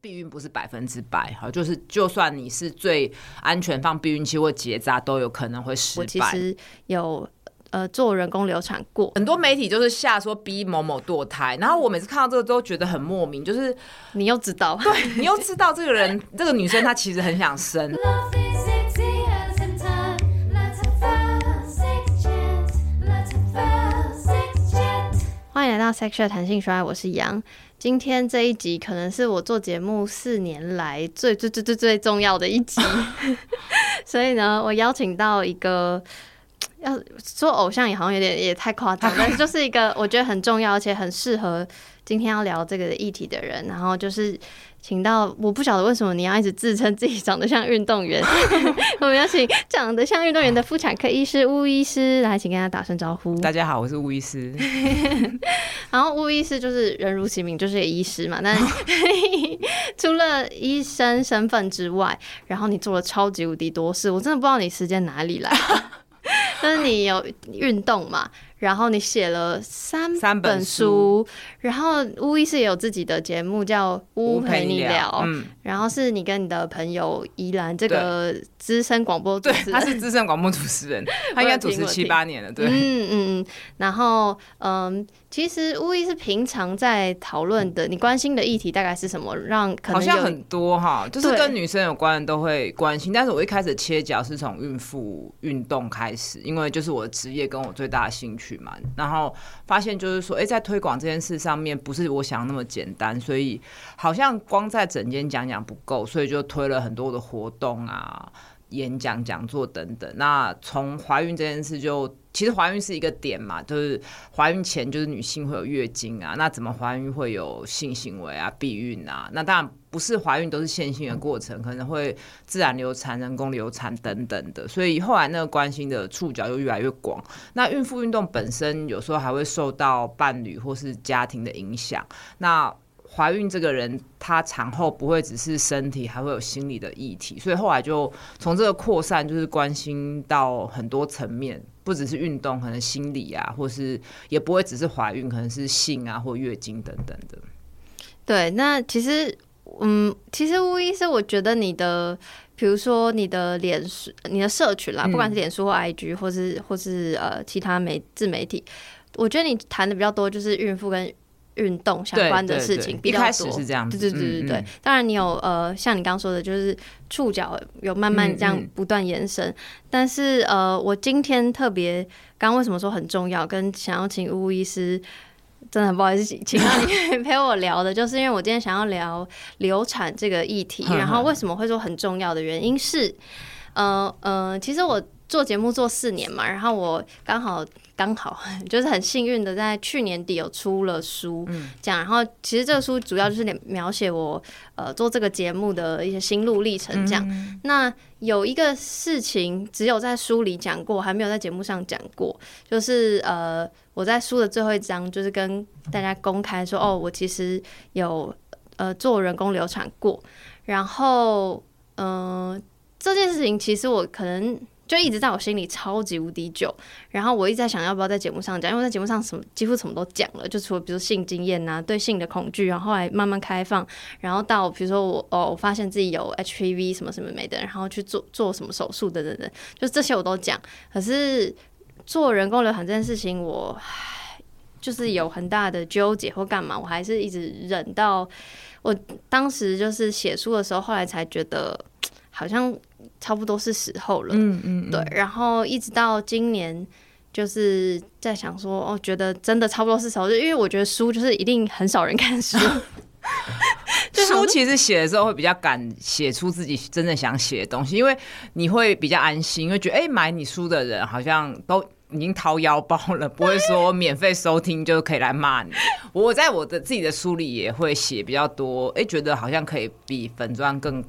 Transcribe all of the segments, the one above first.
避孕不是百分之百哈，就是就算你是最安全放避孕器或结扎，都有可能会失败。我其实有呃做人工流产过，很多媒体就是下说逼某某堕胎，然后我每次看到这个都觉得很莫名，就是你又知道，对你又知道这个人这个女生她其实很想生。到 Sex Chat 谈性说，我是杨。今天这一集可能是我做节目四年来最最最最最重要的一集，所以呢，我邀请到一个要做偶像也好像有点也太夸张，但是就是一个我觉得很重要而且很适合今天要聊这个议题的人，然后就是。请到我不晓得为什么你要一直自称自己长得像运动员，我们要请长得像运动员的妇产科医师巫医师来，请跟他打声招呼。大家好，我是巫医师。然后巫医师就是人如其名，就是一个医师嘛。但是 除了医生身份之外，然后你做了超级无敌多事，我真的不知道你时间哪里来。但是你有运动嘛？然后你写了三三本书，然后巫医师也有自己的节目叫《巫陪你聊》，嗯，然后是你跟你的朋友依兰这个资深广播主持人，对，他是资深广播主持人，他应该主持七八年了，对，嗯嗯嗯，然后嗯。其实巫医是平常在讨论的，你关心的议题大概是什么？让可能好像很多哈，就是跟女生有关的都会关心。但是我一开始切角是从孕妇运动开始，因为就是我的职业跟我最大的兴趣嘛。然后发现就是说，哎，在推广这件事上面不是我想那么简单，所以好像光在整间讲讲不够，所以就推了很多的活动啊。演讲、讲座等等。那从怀孕这件事就，其实怀孕是一个点嘛，就是怀孕前就是女性会有月经啊，那怎么怀孕会有性行为啊、避孕啊？那当然不是怀孕都是线性的过程，可能会自然流产、人工流产等等的。所以后来那个关心的触角就越来越广。那孕妇运动本身有时候还会受到伴侣或是家庭的影响。那怀孕这个人，她产后不会只是身体，还会有心理的议题，所以后来就从这个扩散，就是关心到很多层面，不只是运动，可能心理啊，或是也不会只是怀孕，可能是性啊或月经等等的。对，那其实，嗯，其实巫医师，我觉得你的，比如说你的脸书、你的社群啦，不管是脸书或 IG，或是或是呃其他媒自媒体，我觉得你谈的比较多，就是孕妇跟。运动相关的事情比较多，一开始是这样子，对对对对对。嗯嗯、当然，你有呃，像你刚刚说的，就是触角有慢慢这样不断延伸。但是呃，我今天特别刚刚为什么说很重要，跟想要请巫医师，真的很不好意思，请到你 陪我聊的，就是因为我今天想要聊流产这个议题。然后为什么会说很重要的原因是，呃呃，其实我做节目做四年嘛，然后我刚好。刚好 就是很幸运的，在去年底有出了书，这样。然后其实这个书主要就是描写我呃做这个节目的一些心路历程，这样。那有一个事情只有在书里讲过，还没有在节目上讲过，就是呃我在书的最后一章，就是跟大家公开说，哦，我其实有呃做人工流产过。然后嗯、呃，这件事情其实我可能。就一直在我心里超级无敌久，然后我一直在想要不要在节目上讲，因为在节目上什么几乎什么都讲了，就除了比如性经验呐、啊，对性的恐惧，然后后来慢慢开放，然后到比如说我哦，我发现自己有 HPV 什么什么没的，然后去做做什么手术等等等，就这些我都讲。可是做人工流产这件事情，我就是有很大的纠结或干嘛，我还是一直忍到我当时就是写书的时候，后来才觉得好像。差不多是时候了，嗯嗯，嗯对，然后一直到今年，就是在想说，哦，觉得真的差不多是时候，就因为我觉得书就是一定很少人看书，书其实写的时候会比较敢写出自己真正想写的东西，因为你会比较安心，因为觉得哎，买你书的人好像都已经掏腰包了，不会说免费收听就可以来骂你。我在我的自己的书里也会写比较多，哎，觉得好像可以比粉钻更。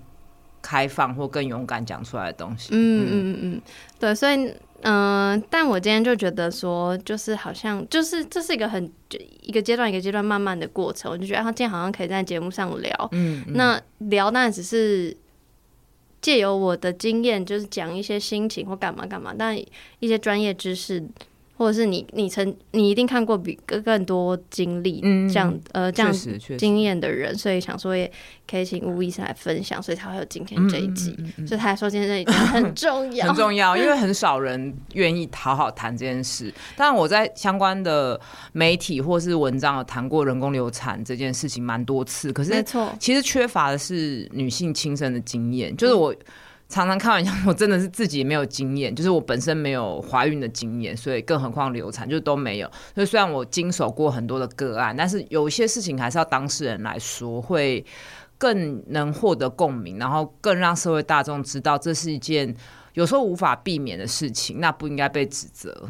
开放或更勇敢讲出来的东西。嗯嗯嗯嗯，对，所以嗯、呃，但我今天就觉得说，就是好像就是这是一个很一个阶段一个阶段慢慢的过程，我就觉得他今天好像可以在节目上聊。嗯，嗯，那聊当然只是借由我的经验，就是讲一些心情或干嘛干嘛，但一些专业知识。或者是你你曾你一定看过比更更多经历这样、嗯、呃这样经验的人，所以想说也可以请吴医生来分享，所以才会有今天这一集。嗯嗯嗯嗯、所以他还说今天这一集很 重要，很重要，因为很少人 愿意好好谈这件事。当然我在相关的媒体或是文章有谈过人工流产这件事情蛮多次，可是没错，其实缺乏的是女性亲身的经验，就是我。常常开玩笑，我真的是自己没有经验，就是我本身没有怀孕的经验，所以更何况流产，就都没有。所以虽然我经手过很多的个案，但是有一些事情还是要当事人来说，会更能获得共鸣，然后更让社会大众知道这是一件有时候无法避免的事情，那不应该被指责。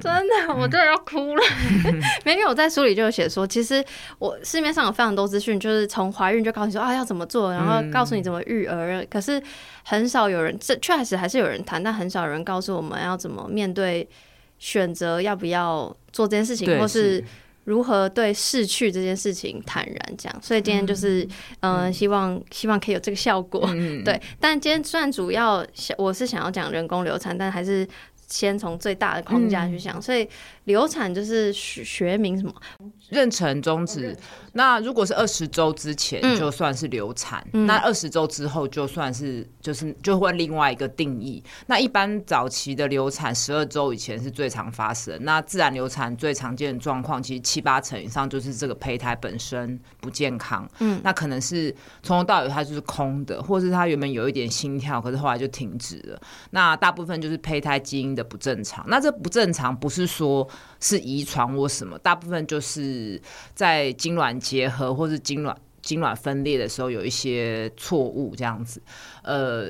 真的，我真的要哭了。没有，我在书里就有写说，其实我市面上有非常多资讯，就是从怀孕就告诉你说啊要怎么做，然后告诉你怎么育儿。可是很少有人，这确实还是有人谈，但很少有人告诉我们要怎么面对选择要不要做这件事情，或是如何对逝去这件事情坦然这样。所以今天就是嗯、呃，希望希望可以有这个效果。对，但今天虽然主要我是想要讲人工流产，但还是。先从最大的框架去想，嗯、所以流产就是学学名什么？妊娠终止。那如果是二十周之前就算是流产，嗯、那二十周之后就算是就是就会另外一个定义。那一般早期的流产十二周以前是最常发生。那自然流产最常见的状况，其实七八成以上就是这个胚胎本身不健康。嗯，那可能是从头到尾它就是空的，或是它原本有一点心跳，可是后来就停止了。那大部分就是胚胎基因的不正常。那这不正常不是说是遗传或什么，大部分就是在精卵。结合或是精卵精卵分裂的时候有一些错误这样子，呃，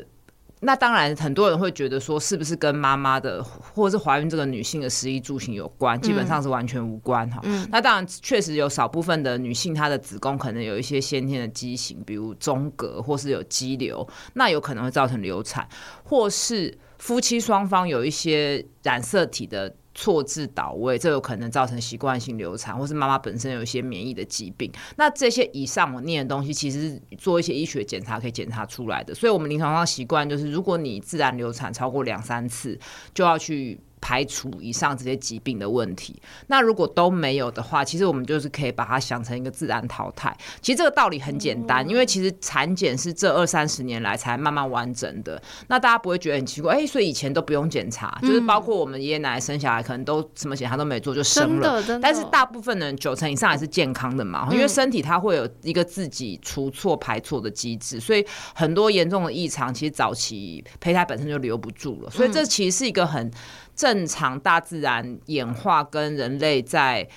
那当然很多人会觉得说是不是跟妈妈的或是怀孕这个女性的食衣住行有关？基本上是完全无关哈。嗯、那当然确实有少部分的女性她的子宫可能有一些先天的畸形，比如中隔或是有肌瘤，那有可能会造成流产，或是夫妻双方有一些染色体的。错置倒位，这有可能造成习惯性流产，或是妈妈本身有一些免疫的疾病。那这些以上我念的东西，其实做一些医学检查可以检查出来的。所以，我们临床上习惯就是，如果你自然流产超过两三次，就要去。排除以上这些疾病的问题，那如果都没有的话，其实我们就是可以把它想成一个自然淘汰。其实这个道理很简单，因为其实产检是这二三十年来才慢慢完整的。那大家不会觉得很奇怪，哎、欸，所以以前都不用检查，就是包括我们爷爷奶奶生小孩，可能都什么检查都没做就生了。但是大部分人九成以上还是健康的嘛，因为身体它会有一个自己除错排错的机制，所以很多严重的异常，其实早期胚胎本身就留不住了。所以这其实是一个很。正常大自然演化跟人类在。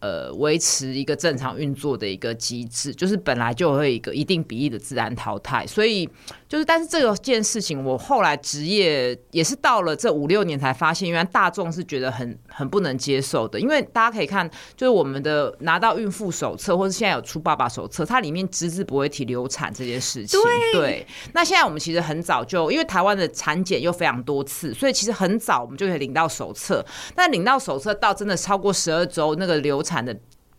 呃，维持一个正常运作的一个机制，就是本来就会一个一定比例的自然淘汰，所以就是，但是这个件事情，我后来职业也是到了这五六年才发现，原来大众是觉得很很不能接受的，因为大家可以看，就是我们的拿到孕妇手册，或者现在有出爸爸手册，它里面只字不会提流产这件事情。对，对，那现在我们其实很早就，因为台湾的产检又非常多次，所以其实很早我们就可以领到手册，但领到手册到真的超过十二周那个流产的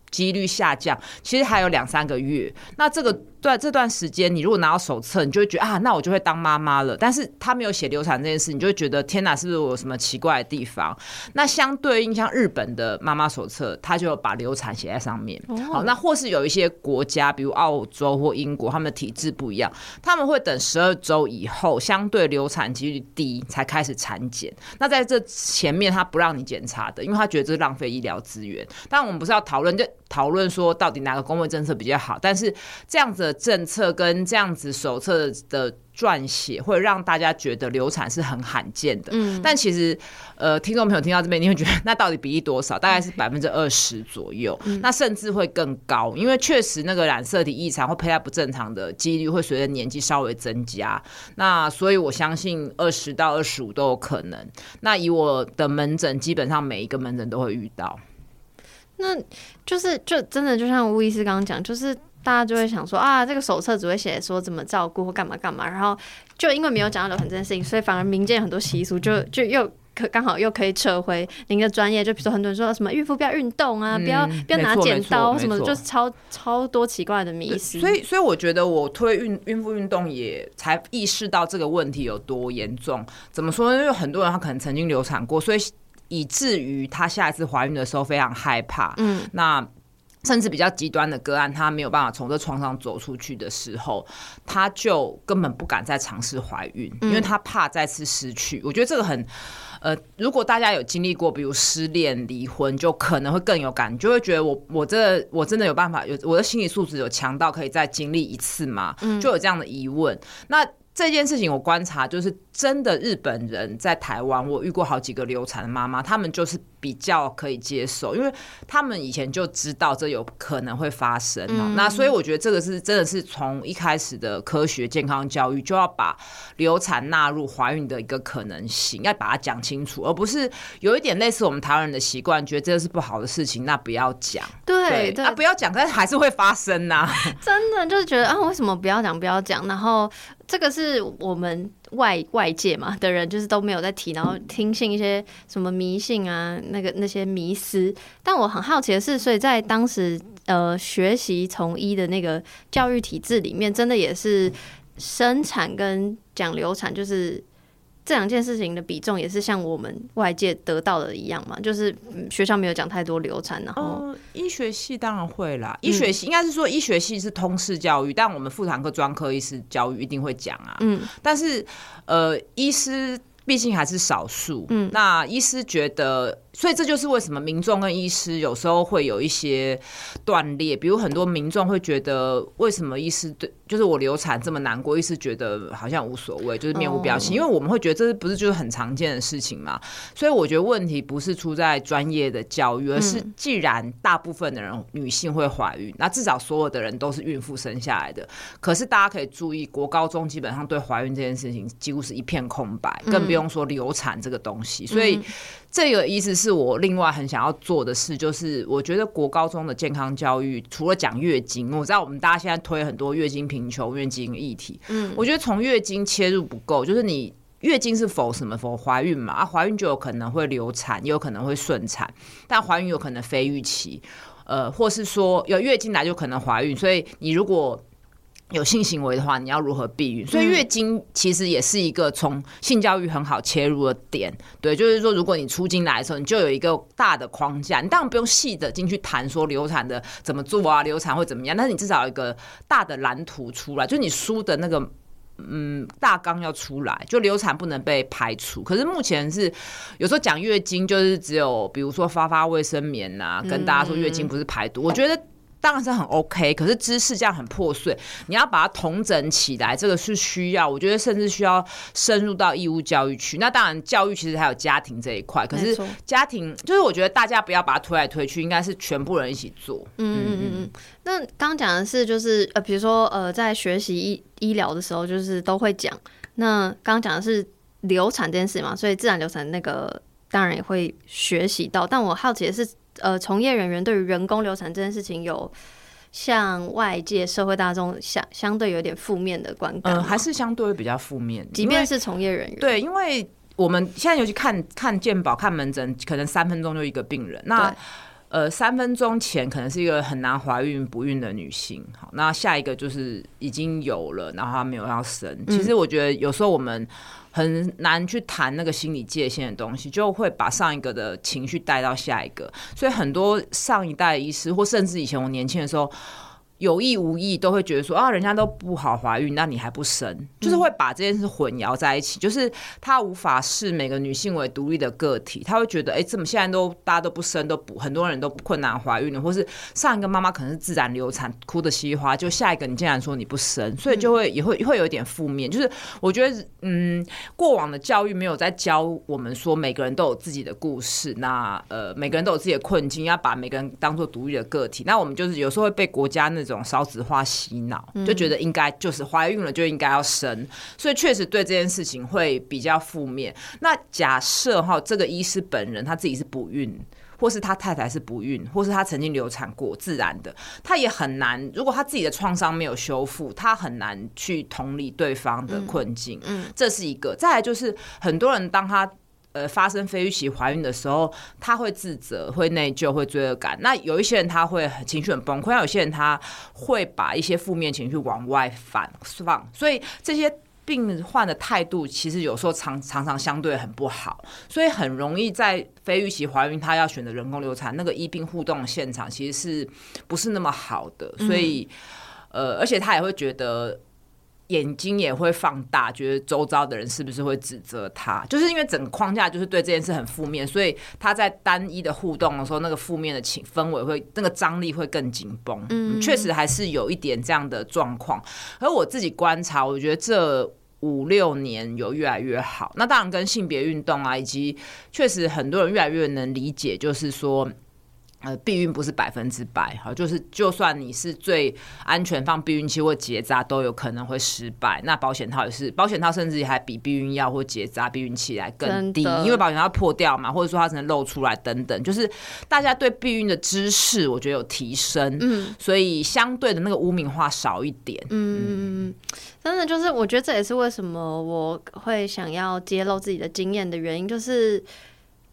几率下降，其实还有两三个月。那这个。对这段时间，你如果拿到手册，你就会觉得啊，那我就会当妈妈了。但是他没有写流产这件事，你就会觉得天哪，是不是我有什么奇怪的地方？那相对应，像日本的妈妈手册，他就把流产写在上面。Oh. 好，那或是有一些国家，比如澳洲或英国，他们的体制不一样，他们会等十二周以后，相对流产几率低，才开始产检。那在这前面，他不让你检查的，因为他觉得这是浪费医疗资源。但我们不是要讨论，就讨论说到底哪个公卫政策比较好？但是这样子的。政策跟这样子手册的撰写，会让大家觉得流产是很罕见的。嗯，但其实，呃，听众朋友听到这边，你会觉得那到底比例多少？大概是百分之二十左右，嗯，那甚至会更高，因为确实那个染色体异常或胚胎不正常的几率会随着年纪稍微增加。那所以我相信二十到二十五都有可能。那以我的门诊，基本上每一个门诊都会遇到。那就是就真的就像吴医师刚刚讲，就是。大家就会想说啊，这个手册只会写说怎么照顾或干嘛干嘛，然后就因为没有讲到流产这件事情，所以反而民间很多习俗就就又可刚好又可以扯回您的专业，就比如说很多人说什么孕妇不要运动啊，嗯、不要不要拿剪刀什么的，就是超超多奇怪的迷思。所以所以我觉得我推孕孕妇运动也才意识到这个问题有多严重。怎么说呢？因为很多人他可能曾经流产过，所以。以至于她下一次怀孕的时候非常害怕。嗯，那。甚至比较极端的个案，她没有办法从这床上走出去的时候，她就根本不敢再尝试怀孕，因为她怕再次失去。我觉得这个很，呃，如果大家有经历过，比如失恋、离婚，就可能会更有感，就会觉得我我这我真的有办法，有我的心理素质有强到可以再经历一次吗？就有这样的疑问。那这件事情我观察，就是真的日本人在台湾，我遇过好几个流产的妈妈，他们就是。比较可以接受，因为他们以前就知道这有可能会发生，嗯、那所以我觉得这个是真的是从一开始的科学健康教育就要把流产纳入怀孕的一个可能性，要把它讲清楚，而不是有一点类似我们台湾人的习惯，觉得这是不好的事情，那不要讲。对 对，对啊，不要讲，但是还是会发生呐、啊。真的就是觉得啊，为什么不要讲？不要讲？然后这个是我们。外外界嘛的人就是都没有在提，然后听信一些什么迷信啊，那个那些迷思。但我很好奇的是，所以在当时呃学习从医的那个教育体制里面，真的也是生产跟讲流产就是。这两件事情的比重也是像我们外界得到的一样嘛，就是学校没有讲太多流产，然后、呃、医学系当然会啦，医学系应该是说医学系是通识教育，嗯、但我们妇产科专科医师教育一定会讲啊，嗯，但是呃医师毕竟还是少数，嗯，那医师觉得。所以这就是为什么民众跟医师有时候会有一些断裂，比如很多民众会觉得，为什么医师对就是我流产这么难过，医师觉得好像无所谓，就是面无表情，因为我们会觉得这是不是就是很常见的事情嘛？所以我觉得问题不是出在专业的教育，而是既然大部分的人女性会怀孕，那至少所有的人都是孕妇生下来的。可是大家可以注意，国高中基本上对怀孕这件事情几乎是一片空白，更不用说流产这个东西。所以。这个意思是我另外很想要做的事，就是我觉得国高中的健康教育，除了讲月经，我知道我们大家现在推很多月经贫穷、月经议题，嗯，我觉得从月经切入不够，就是你月经是否什么否怀孕嘛？啊，怀孕就有可能会流产，也有可能会顺产，但怀孕有可能非预期，呃，或是说有月经来就可能怀孕，所以你如果。有性行为的话，你要如何避孕？所以月经其实也是一个从性教育很好切入的点。对，就是说，如果你初经来的时候，你就有一个大的框架，你当然不用细的进去谈说流产的怎么做啊，流产会怎么样，但是你至少有一个大的蓝图出来，就你书的那个嗯大纲要出来，就流产不能被排除。可是目前是有时候讲月经，就是只有比如说发发卫生棉呐、啊，跟大家说月经不是排毒，我觉得。当然是很 OK，可是知识这样很破碎，你要把它统整起来，这个是需要，我觉得甚至需要深入到义务教育去。那当然，教育其实还有家庭这一块，可是家庭就是我觉得大家不要把它推来推去，应该是全部人一起做。嗯嗯嗯嗯。那刚讲的是就是呃，比如说呃，在学习医医疗的时候，就是都会讲。那刚刚讲的是流产这件事嘛，所以自然流产那个当然也会学习到。但我好奇的是。呃，从业人员对于人工流产这件事情，有向外界社会大众相相对有点负面的观感，嗯、呃，还是相对比较负面。即便是从业人员，对，因为我们现在尤其看看健保、看门诊，可能三分钟就一个病人。那呃，三分钟前可能是一个很难怀孕不孕的女性，好，那下一个就是已经有了，然后她没有要生。其实我觉得有时候我们。很难去谈那个心理界限的东西，就会把上一个的情绪带到下一个，所以很多上一代医师，或甚至以前我年轻的时候。有意无意都会觉得说啊，人家都不好怀孕，那你还不生，就是会把这件事混淆在一起。就是他无法视每个女性为独立的个体，他会觉得哎，怎么现在都大家都不生，都不很多人都困难怀孕了，或是上一个妈妈可能是自然流产，哭的稀花，就下一个你竟然说你不生，所以就会也会会有一点负面。就是我觉得嗯，过往的教育没有在教我们说每个人都有自己的故事，那呃每个人都有自己的困境，要把每个人当做独立的个体。那我们就是有时候会被国家那。这种少子化洗脑，就觉得应该就是怀孕了就应该要生，所以确实对这件事情会比较负面。那假设哈，这个医师本人他自己是不孕，或是他太太是不孕，或是他曾经流产过自然的，他也很难。如果他自己的创伤没有修复，他很难去同理对方的困境。嗯，这是一个。再来就是很多人当他。呃，发生非预期怀孕的时候，他会自责、会内疚、会罪恶感。那有一些人他会情绪很崩溃，有些人他会把一些负面情绪往外反放。所以这些病患的态度其实有时候常常常相对很不好，所以很容易在非预期怀孕，她要选择人工流产，那个医病互动现场其实是不是那么好的？所以，呃，而且她也会觉得。眼睛也会放大，觉得周遭的人是不是会指责他？就是因为整个框架就是对这件事很负面，所以他在单一的互动的时候，那个负面的情氛围会，那个张力会更紧绷。嗯，确实还是有一点这样的状况。而我自己观察，我觉得这五六年有越来越好。那当然跟性别运动啊，以及确实很多人越来越能理解，就是说。呃，避孕不是百分之百，哈，就是就算你是最安全放避孕器或结扎，都有可能会失败。那保险套也是，保险套甚至还比避孕药或结扎避孕器来更低，因为保险套破掉嘛，或者说它只能露出来等等。就是大家对避孕的知识，我觉得有提升，嗯，所以相对的那个污名化少一点，嗯，真的就是我觉得这也是为什么我会想要揭露自己的经验的原因，就是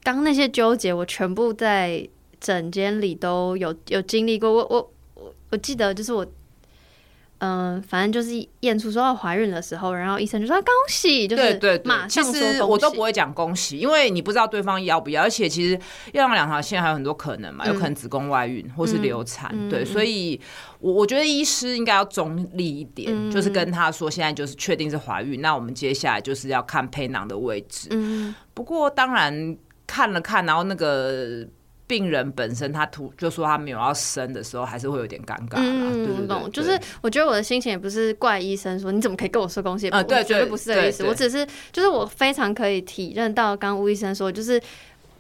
当那些纠结，我全部在。诊间里都有有经历过，我我我我记得就是我，嗯、呃，反正就是验出说要怀孕的时候，然后医生就说恭喜，就是对对，马上说我都不会讲恭喜，因为你不知道对方要不要，而且其实要让两条线还有很多可能嘛，嗯、有可能子宫外孕或是流产，嗯、对，所以我我觉得医师应该要中立一点，嗯、就是跟他说现在就是确定是怀孕，那我们接下来就是要看胚囊的位置。嗯，不过当然看了看，然后那个。病人本身他突就说他没有要生的时候，还是会有点尴尬。嗯，我懂。就是我觉得我的心情也不是怪医生说你怎么可以跟我说恭喜，啊，对，绝对不是这个意思。我只是就是我非常可以体认到刚刚巫医生说就是。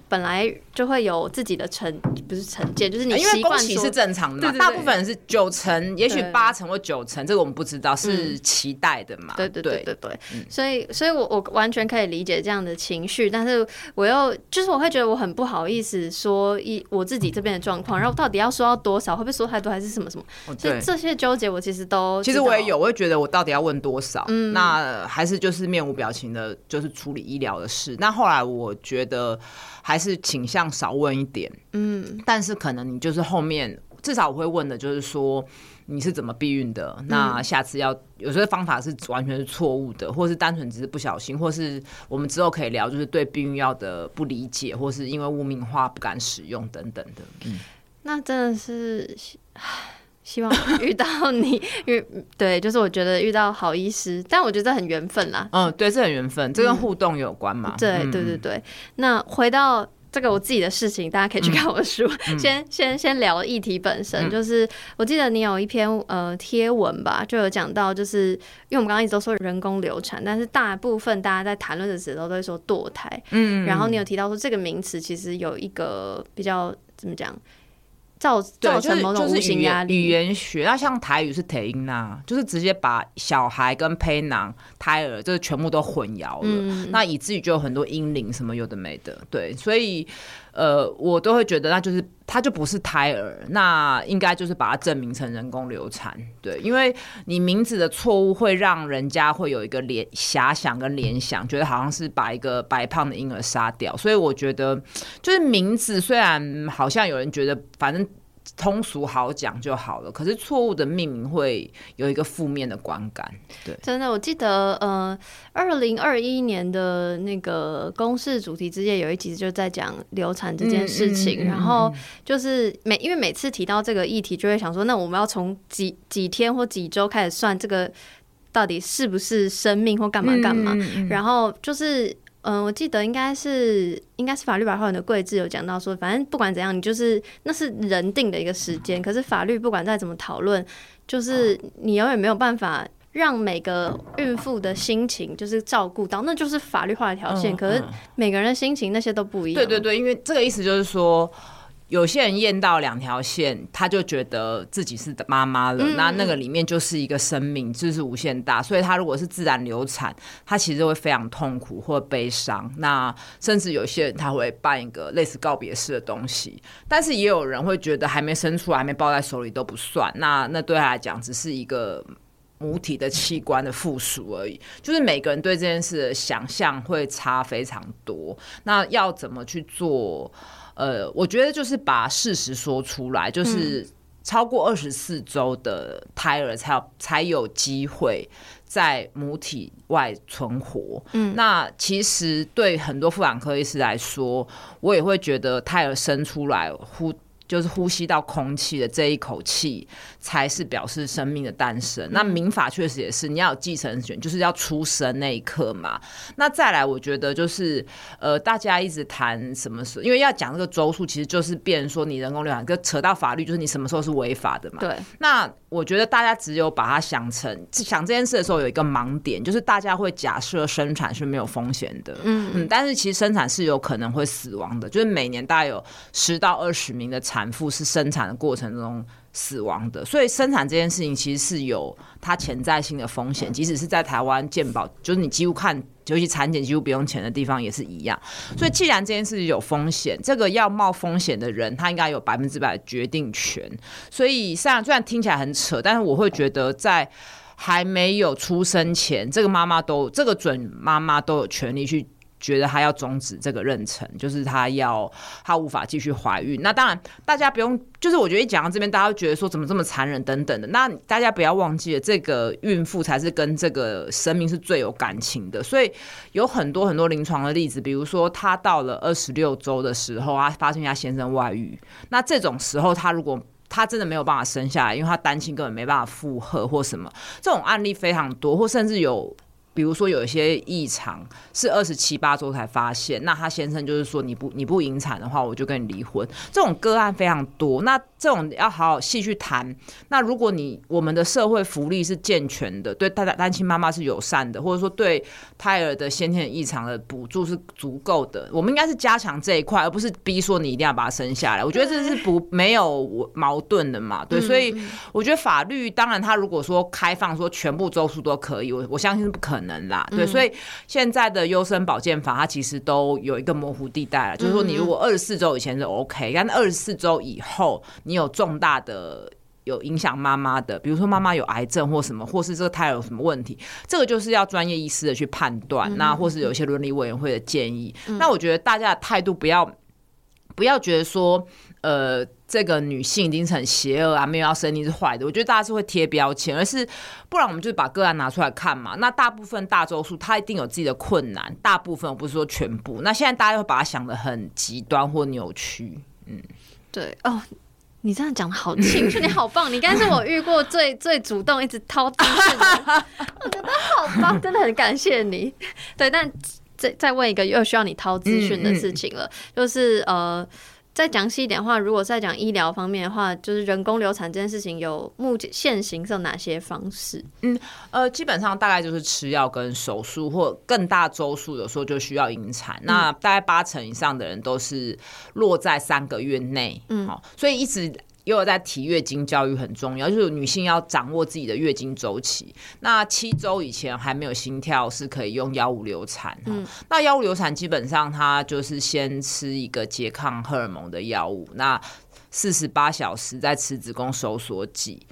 本来就会有自己的成，不是成见，就是你习惯说，因为恭喜是正常的大部分人是九成，也许八成或九成，这个我们不知道，是期待的嘛？对对对对对，所以，所以我我完全可以理解这样的情绪，但是我又就是我会觉得我很不好意思说一我自己这边的状况，然后到底要说到多少，会不会说太多，还是什么什么？所以这些纠结我其实都，其实我也有，我会觉得我到底要问多少？嗯，那还是就是面无表情的，就是处理医疗的事。那后来我觉得。还是倾向少问一点，嗯，但是可能你就是后面至少我会问的，就是说你是怎么避孕的？嗯、那下次要有些方法是完全是错误的，或是单纯只是不小心，或是我们之后可以聊，就是对避孕药的不理解，或是因为污名化不敢使用等等的。嗯，那真的是希望遇到你，因为对，就是我觉得遇到好医师，但我觉得很缘分啦。嗯，对，是很缘分，这跟互动有关嘛？嗯、对，对，对，对。那回到这个我自己的事情，大家可以去看我的书。嗯、先，先，先聊议题本身，嗯、就是我记得你有一篇呃贴文吧，就有讲到，就是因为我们刚刚一直都说人工流产，但是大部分大家在谈论的时候都会说堕胎。嗯，然后你有提到说这个名词其实有一个比较怎么讲？造造成某种无形压力。语言学，那像台语是台音呐，就是直接把小孩跟胚囊、胎儿，就是全部都混淆了。嗯、那以至于就有很多阴灵什么有的没的，对，所以呃，我都会觉得那就是它就不是胎儿，那应该就是把它证明成人工流产。对，因为你名字的错误会让人家会有一个联遐想跟联想，觉得好像是把一个白胖的婴儿杀掉。所以我觉得，就是名字虽然好像有人觉得，反正。通俗好讲就好了，可是错误的命名会有一个负面的观感。对，真的，我记得呃，二零二一年的那个公视主题之夜有一集就在讲流产这件事情，嗯嗯嗯嗯、然后就是每因为每次提到这个议题，就会想说，那我们要从几几天或几周开始算这个到底是不是生命或干嘛干嘛，嗯嗯嗯、然后就是。嗯，我记得应该是应该是法律白话文的贵志有讲到说，反正不管怎样，你就是那是人定的一个时间。可是法律不管再怎么讨论，就是你永远没有办法让每个孕妇的心情就是照顾到，那就是法律化的条线。可是每个人的心情那些都不一样。对对对，因为这个意思就是说。有些人验到两条线，他就觉得自己是妈妈了。嗯、那那个里面就是一个生命，就是无限大。所以他如果是自然流产，他其实会非常痛苦或悲伤。那甚至有些人他会办一个类似告别式的东西。但是也有人会觉得还没生出来，还没抱在手里都不算。那那对他来讲，只是一个母体的器官的附属而已。就是每个人对这件事的想象会差非常多。那要怎么去做？呃，我觉得就是把事实说出来，就是超过二十四周的胎儿才有才有机会在母体外存活。嗯，那其实对很多妇产科医师来说，我也会觉得胎儿生出来呼。就是呼吸到空气的这一口气，才是表示生命的诞生。嗯、那民法确实也是，你要有继承权，就是要出生那一刻嘛。那再来，我觉得就是呃，大家一直谈什么时候，因为要讲这个周数，其实就是变成说你人工流产，就扯到法律，就是你什么时候是违法的嘛。对。那我觉得大家只有把它想成想这件事的时候，有一个盲点，就是大家会假设生产是没有风险的。嗯嗯。但是其实生产是有可能会死亡的，就是每年大概有十到二十名的产产妇是生产的过程中死亡的，所以生产这件事情其实是有它潜在性的风险，即使是在台湾健保，就是你几乎看，尤其产检几乎不用钱的地方也是一样。所以既然这件事情有风险，这个要冒风险的人他应该有百分之百的决定权。所以虽然虽然听起来很扯，但是我会觉得在还没有出生前，这个妈妈都这个准妈妈都有权利去。觉得他要终止这个妊娠，就是他要他无法继续怀孕。那当然，大家不用，就是我觉得一讲到这边，大家会觉得说怎么这么残忍等等的。那大家不要忘记了，这个孕妇才是跟这个生命是最有感情的。所以有很多很多临床的例子，比如说她到了二十六周的时候，她发现她先生外遇。那这种时候，她如果她真的没有办法生下来，因为她担心根本没办法负荷或什么，这种案例非常多，或甚至有。比如说有一些异常是二十七八周才发现，那他先生就是说，你不你不引产的话，我就跟你离婚。这种个案非常多，那这种要好好细去谈。那如果你我们的社会福利是健全的，对单单亲妈妈是友善的，或者说对胎儿的先天异常的补助是足够的，我们应该是加强这一块，而不是逼说你一定要把它生下来。我觉得这是不没有矛盾的嘛，对。所以我觉得法律当然，他如果说开放说全部周数都可以，我我相信是不可能。能啦，对，所以现在的优生保健法它其实都有一个模糊地带了，就是说你如果二十四周以前是 OK，但二十四周以后你有重大的有影响妈妈的，比如说妈妈有癌症或什么，或是这个胎儿有什么问题，这个就是要专业医师的去判断，那或是有一些伦理委员会的建议。那我觉得大家的态度不要不要觉得说，呃。这个女性已经是很邪恶啊，没有要生你是坏的。我觉得大家是会贴标签，而是不然我们就把个案拿出来看嘛。那大部分大多数他一定有自己的困难，大部分我不是说全部。那现在大家会把它想的很极端或扭曲，嗯，对哦，你这样讲的好清楚，你好棒，你应该是我遇过最 最主动一直掏资讯的，我觉得好棒，真的很感谢你。对，但再再问一个又需要你掏资讯的事情了，嗯嗯就是呃。再详细一点的话，如果再讲医疗方面的话，就是人工流产这件事情有目前现行是有哪些方式？嗯，呃，基本上大概就是吃药跟手术，或更大周数，有时候就需要引产。嗯、那大概八成以上的人都是落在三个月内。嗯，好，所以一直。又有在提月经教育很重要，就是女性要掌握自己的月经周期。那七周以前还没有心跳是可以用药物流产。嗯，那药物流产基本上它就是先吃一个拮抗荷尔蒙的药物，那四十八小时再吃子宫收缩剂。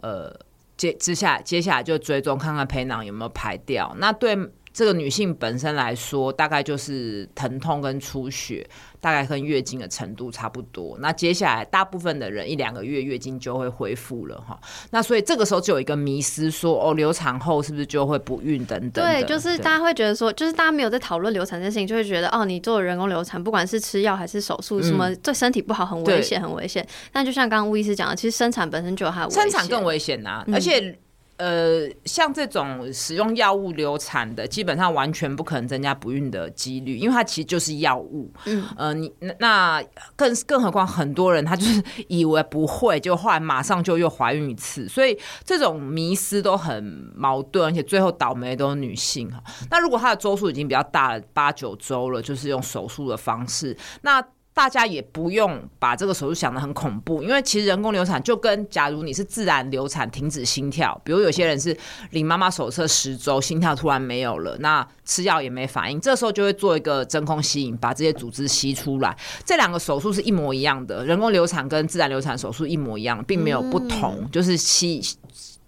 呃，接接下来接下来就追踪看看胚囊有没有排掉。那对这个女性本身来说，大概就是疼痛跟出血。大概跟月经的程度差不多，那接下来大部分的人一两个月月经就会恢复了哈。那所以这个时候就有一个迷思说，哦，流产后是不是就会不孕等等？对，就是大家会觉得说，就是大家没有在讨论流产这件事情，就会觉得哦，你做人工流产，不管是吃药还是手术，什么对身体不好，很危险，很危险。那就像刚刚吴医师讲的，其实生产本身就有它危险，生产更危险呐、啊，而且。呃，像这种使用药物流产的，基本上完全不可能增加不孕的几率，因为它其实就是药物。嗯，呃，你那更更何况很多人他就是以为不会，就后来马上就又怀孕一次，所以这种迷思都很矛盾，而且最后倒霉都是女性哈。那如果她的周数已经比较大了，八九周了，就是用手术的方式，那。大家也不用把这个手术想得很恐怖，因为其实人工流产就跟假如你是自然流产停止心跳，比如有些人是领妈妈手册十周，心跳突然没有了，那吃药也没反应，这时候就会做一个真空吸引，把这些组织吸出来。这两个手术是一模一样的，人工流产跟自然流产手术一模一样，并没有不同，就是吸。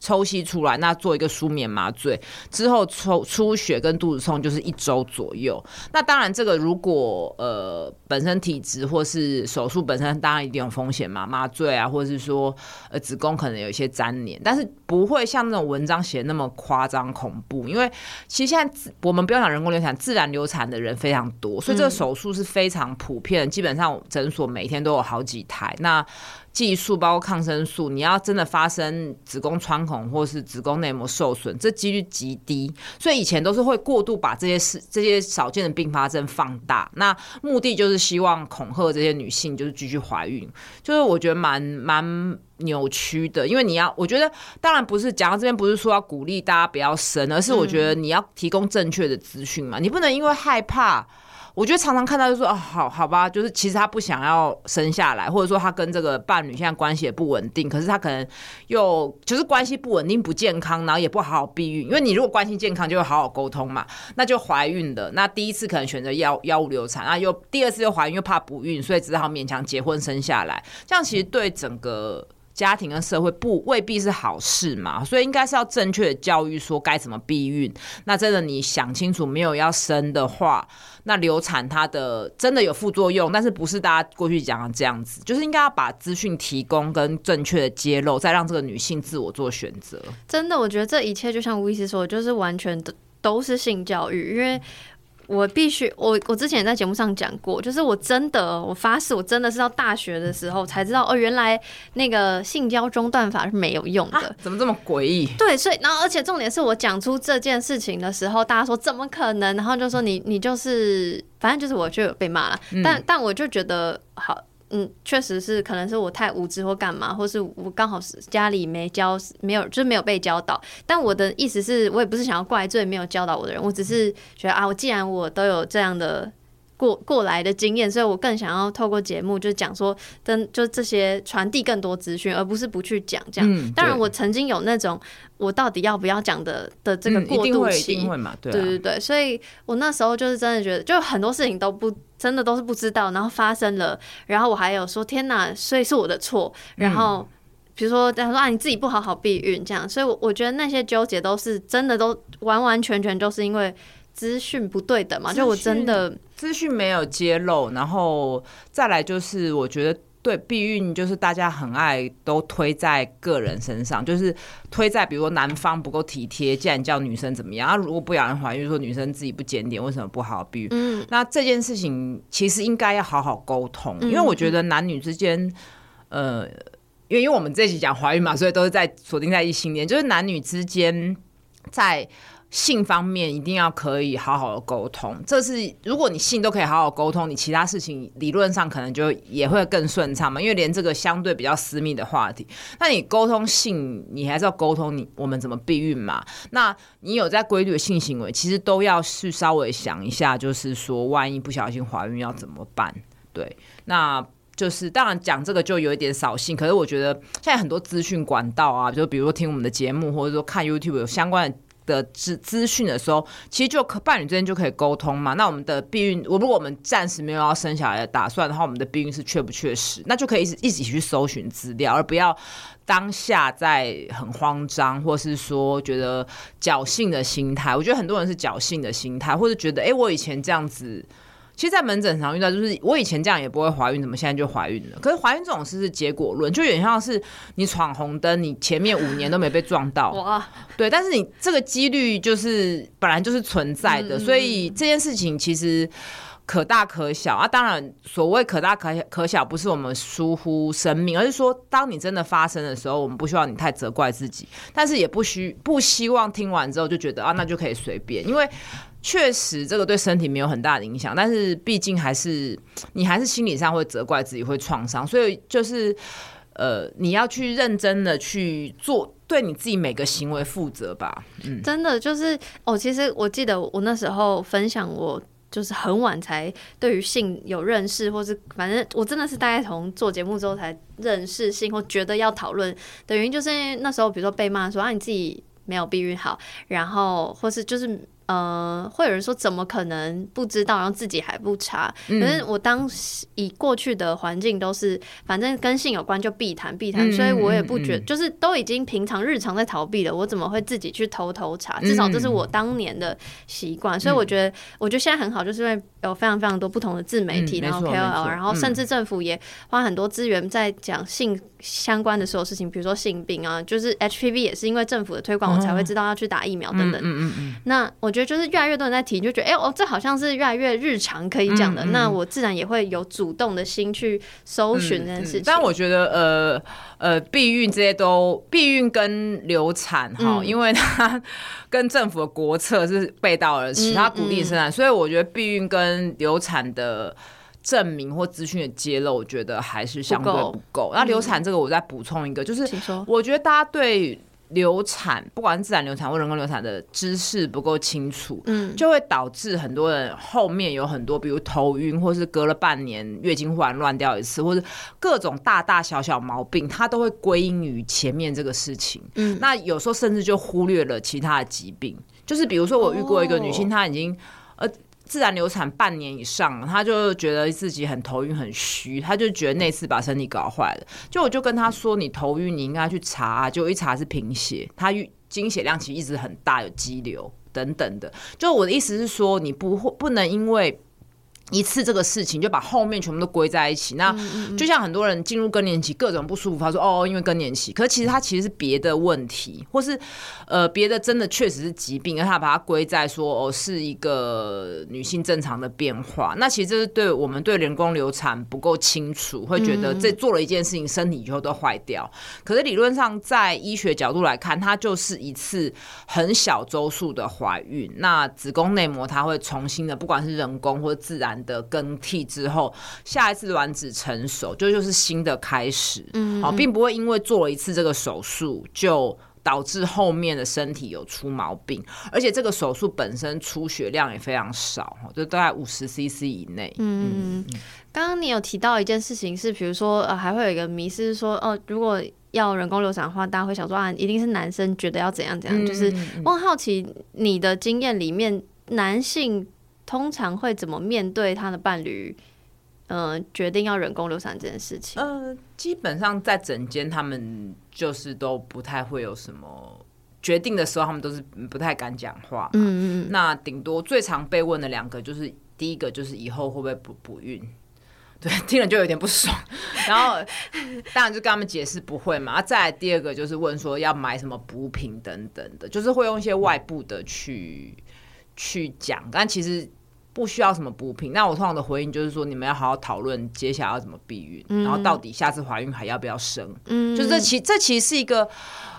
抽吸出来，那做一个舒眠麻醉之后，抽出血跟肚子痛就是一周左右。那当然，这个如果呃本身体质或是手术本身，当然一定有风险嘛，麻醉啊，或者是说呃子宫可能有一些粘连，但是不会像那种文章写那么夸张恐怖。因为其实现在我们不要讲人工流产，自然流产的人非常多，所以这个手术是非常普遍，基本上诊所每天都有好几台。那技术包括抗生素，你要真的发生子宫穿孔或是子宫内膜受损，这几率极低。所以以前都是会过度把这些事、这些少见的并发症放大，那目的就是希望恐吓这些女性，就是继续怀孕。就是我觉得蛮蛮扭曲的，因为你要，我觉得当然不是讲到这边，不是说要鼓励大家不要生，而是我觉得你要提供正确的资讯嘛，你不能因为害怕。我觉得常常看到就说哦，好好吧，就是其实他不想要生下来，或者说他跟这个伴侣现在关系也不稳定，可是他可能又就是关系不稳定、不健康，然后也不好好避孕。因为你如果关系健康，就会好好沟通嘛，那就怀孕的。那第一次可能选择药药物流产，那又第二次又怀孕，又怕不孕，所以只好勉强结婚生下来。这样其实对整个。家庭跟社会不未必是好事嘛，所以应该是要正确的教育，说该怎么避孕。那真的你想清楚没有要生的话，那流产它的真的有副作用，但是不是大家过去讲的这样子，就是应该要把资讯提供跟正确的揭露，再让这个女性自我做选择。真的，我觉得这一切就像吴医师说，就是完全的都是性教育，因为。我必须，我我之前也在节目上讲过，就是我真的，我发誓，我真的是到大学的时候才知道，哦，原来那个性交中断法是没有用的。啊，怎么这么诡异？对，所以然后而且重点是我讲出这件事情的时候，大家说怎么可能？然后就说你你就是，反正就是我就有被骂了，嗯，但但我就觉得好。嗯，确实是，可能是我太无知或干嘛，或是我刚好是家里没教，没有就是没有被教导。但我的意思是我也不是想要怪罪没有教导我的人，我只是觉得啊，我既然我都有这样的。过过来的经验，所以我更想要透过节目，就讲说，跟就这些传递更多资讯，而不是不去讲这样。嗯、当然，我曾经有那种我到底要不要讲的的这个过渡期，嗯、一定会，一定会嘛，对啊，对对对。所以我那时候就是真的觉得，就很多事情都不真的都是不知道，然后发生了，然后我还有说天哪，所以是我的错。然后比如说他说啊，你自己不好好避孕这样，所以我我觉得那些纠结都是真的，都完完全全就是因为。资讯不对等嘛，就我真的资讯没有揭露，然后再来就是我觉得对避孕就是大家很爱都推在个人身上，就是推在比如说男方不够体贴，既然叫女生怎么样啊？如果不想怀孕，说女生自己不检点，为什么不好好避孕？嗯，那这件事情其实应该要好好沟通，因为我觉得男女之间，呃，因为因为我们这期讲怀孕嘛，所以都是在锁定在异性恋，就是男女之间在。性方面一定要可以好好的沟通，这是如果你性都可以好好沟通，你其他事情理论上可能就也会更顺畅嘛。因为连这个相对比较私密的话题，那你沟通性，你还是要沟通你我们怎么避孕嘛。那你有在规律的性行为，其实都要去稍微想一下，就是说万一不小心怀孕要怎么办？对，那就是当然讲这个就有一点扫兴，可是我觉得现在很多资讯管道啊，就比如说听我们的节目，或者说看 YouTube 有相关的。的资资讯的时候，其实就可伴侣之间就可以沟通嘛。那我们的避孕，我如果我们暂时没有要生小孩的打算的话，我们的避孕是确不确实？那就可以一直一起去搜寻资料，而不要当下在很慌张，或是说觉得侥幸的心态。我觉得很多人是侥幸的心态，或者觉得哎、我以前这样子。其实，在门诊常遇到，就是我以前这样也不会怀孕，怎么现在就怀孕了？可是怀孕这种事是结果论，就有点像是你闯红灯，你前面五年都没被撞到，哇，对，但是你这个几率就是本来就是存在的，所以这件事情其实可大可小啊。当然，所谓可大可可小，不是我们疏忽生命，而是说，当你真的发生的时候，我们不希望你太责怪自己，但是也不需不希望听完之后就觉得啊，那就可以随便，因为。确实，这个对身体没有很大的影响，但是毕竟还是 你还是心理上会责怪自己，会创伤，所以就是呃，你要去认真的去做，对你自己每个行为负责吧。嗯，真的就是哦，其实我记得我那时候分享，我就是很晚才对于性有认识，或是反正我真的是大概从做节目之后才认识性，或觉得要讨论的原因，就是因为那时候比如说被骂说啊，你自己没有避孕好，然后或是就是。呃，会有人说怎么可能不知道，然后自己还不查？可是我当时以过去的环境都是，反正跟性有关就避谈避谈，所以我也不觉得，就是都已经平常日常在逃避了，我怎么会自己去偷偷查？至少这是我当年的习惯，所以我觉得，我觉得现在很好，就是因为有非常非常多不同的自媒体，然后 KOL，然后甚至政府也花很多资源在讲性相关的所有事情，比如说性病啊，就是 HPV 也是因为政府的推广，我才会知道要去打疫苗等等。那我。觉得就是越来越多人在提，就觉得哎、欸，哦，这好像是越来越日常可以讲的，嗯嗯、那我自然也会有主动的心去搜寻这件事情。但我觉得，呃呃，避孕这些都避孕跟流产哈，嗯、因为它跟政府的国策是背道而驰，它鼓励生产，所以我觉得避孕跟流产的证明或资讯的揭露，我觉得还是相对不够。不那流产这个，我再补充一个，嗯、就是我觉得大家对。流产，不管是自然流产或人工流产的知识不够清楚，嗯，就会导致很多人后面有很多，比如头晕，或是隔了半年月经忽然乱掉一次，或是各种大大小小毛病，它都会归因于前面这个事情。嗯，那有时候甚至就忽略了其他的疾病，就是比如说我遇过一个女性，她已经呃。自然流产半年以上，他就觉得自己很头晕、很虚，他就觉得那次把身体搞坏了。就我就跟他说：“你头晕，你应该去查啊。”就一查是贫血，他经血量其实一直很大，有肌瘤等等的。就我的意思是说，你不会不能因为。一次这个事情就把后面全部都归在一起，那就像很多人进入更年期各种不舒服，他说哦，因为更年期，可是其实他其实是别的问题，或是呃别的真的确实是疾病，而他把它归在说哦是一个女性正常的变化，那其实这是对我们对人工流产不够清楚，会觉得这做了一件事情，身体以后都坏掉。可是理论上在医学角度来看，它就是一次很小周数的怀孕，那子宫内膜它会重新的，不管是人工或者自然。的更替之后，下一次卵子成熟就就是新的开始，嗯，好，并不会因为做了一次这个手术就导致后面的身体有出毛病，而且这个手术本身出血量也非常少，就大概五十 CC 以内。嗯，刚刚你有提到一件事情是，比如说呃，还会有一个迷思说，哦，如果要人工流产的话，大家会想说啊，一定是男生觉得要怎样怎样，嗯、就是我很好奇你的经验里面男性。通常会怎么面对他的伴侣？嗯、呃，决定要人工流产这件事情。呃，基本上在整间，他们就是都不太会有什么决定的时候，他们都是不太敢讲话。嗯嗯嗯。那顶多最常被问的两个，就是第一个就是以后会不会不不孕？对，听了就有点不爽。然后当然就跟他们解释不会嘛。再来第二个就是问说要买什么补品等等的，就是会用一些外部的去去讲，但其实。不需要什么补品，那我通常的回应就是说，你们要好好讨论接下来要怎么避孕，嗯、然后到底下次怀孕还要不要生？嗯，就这其这其实是一个，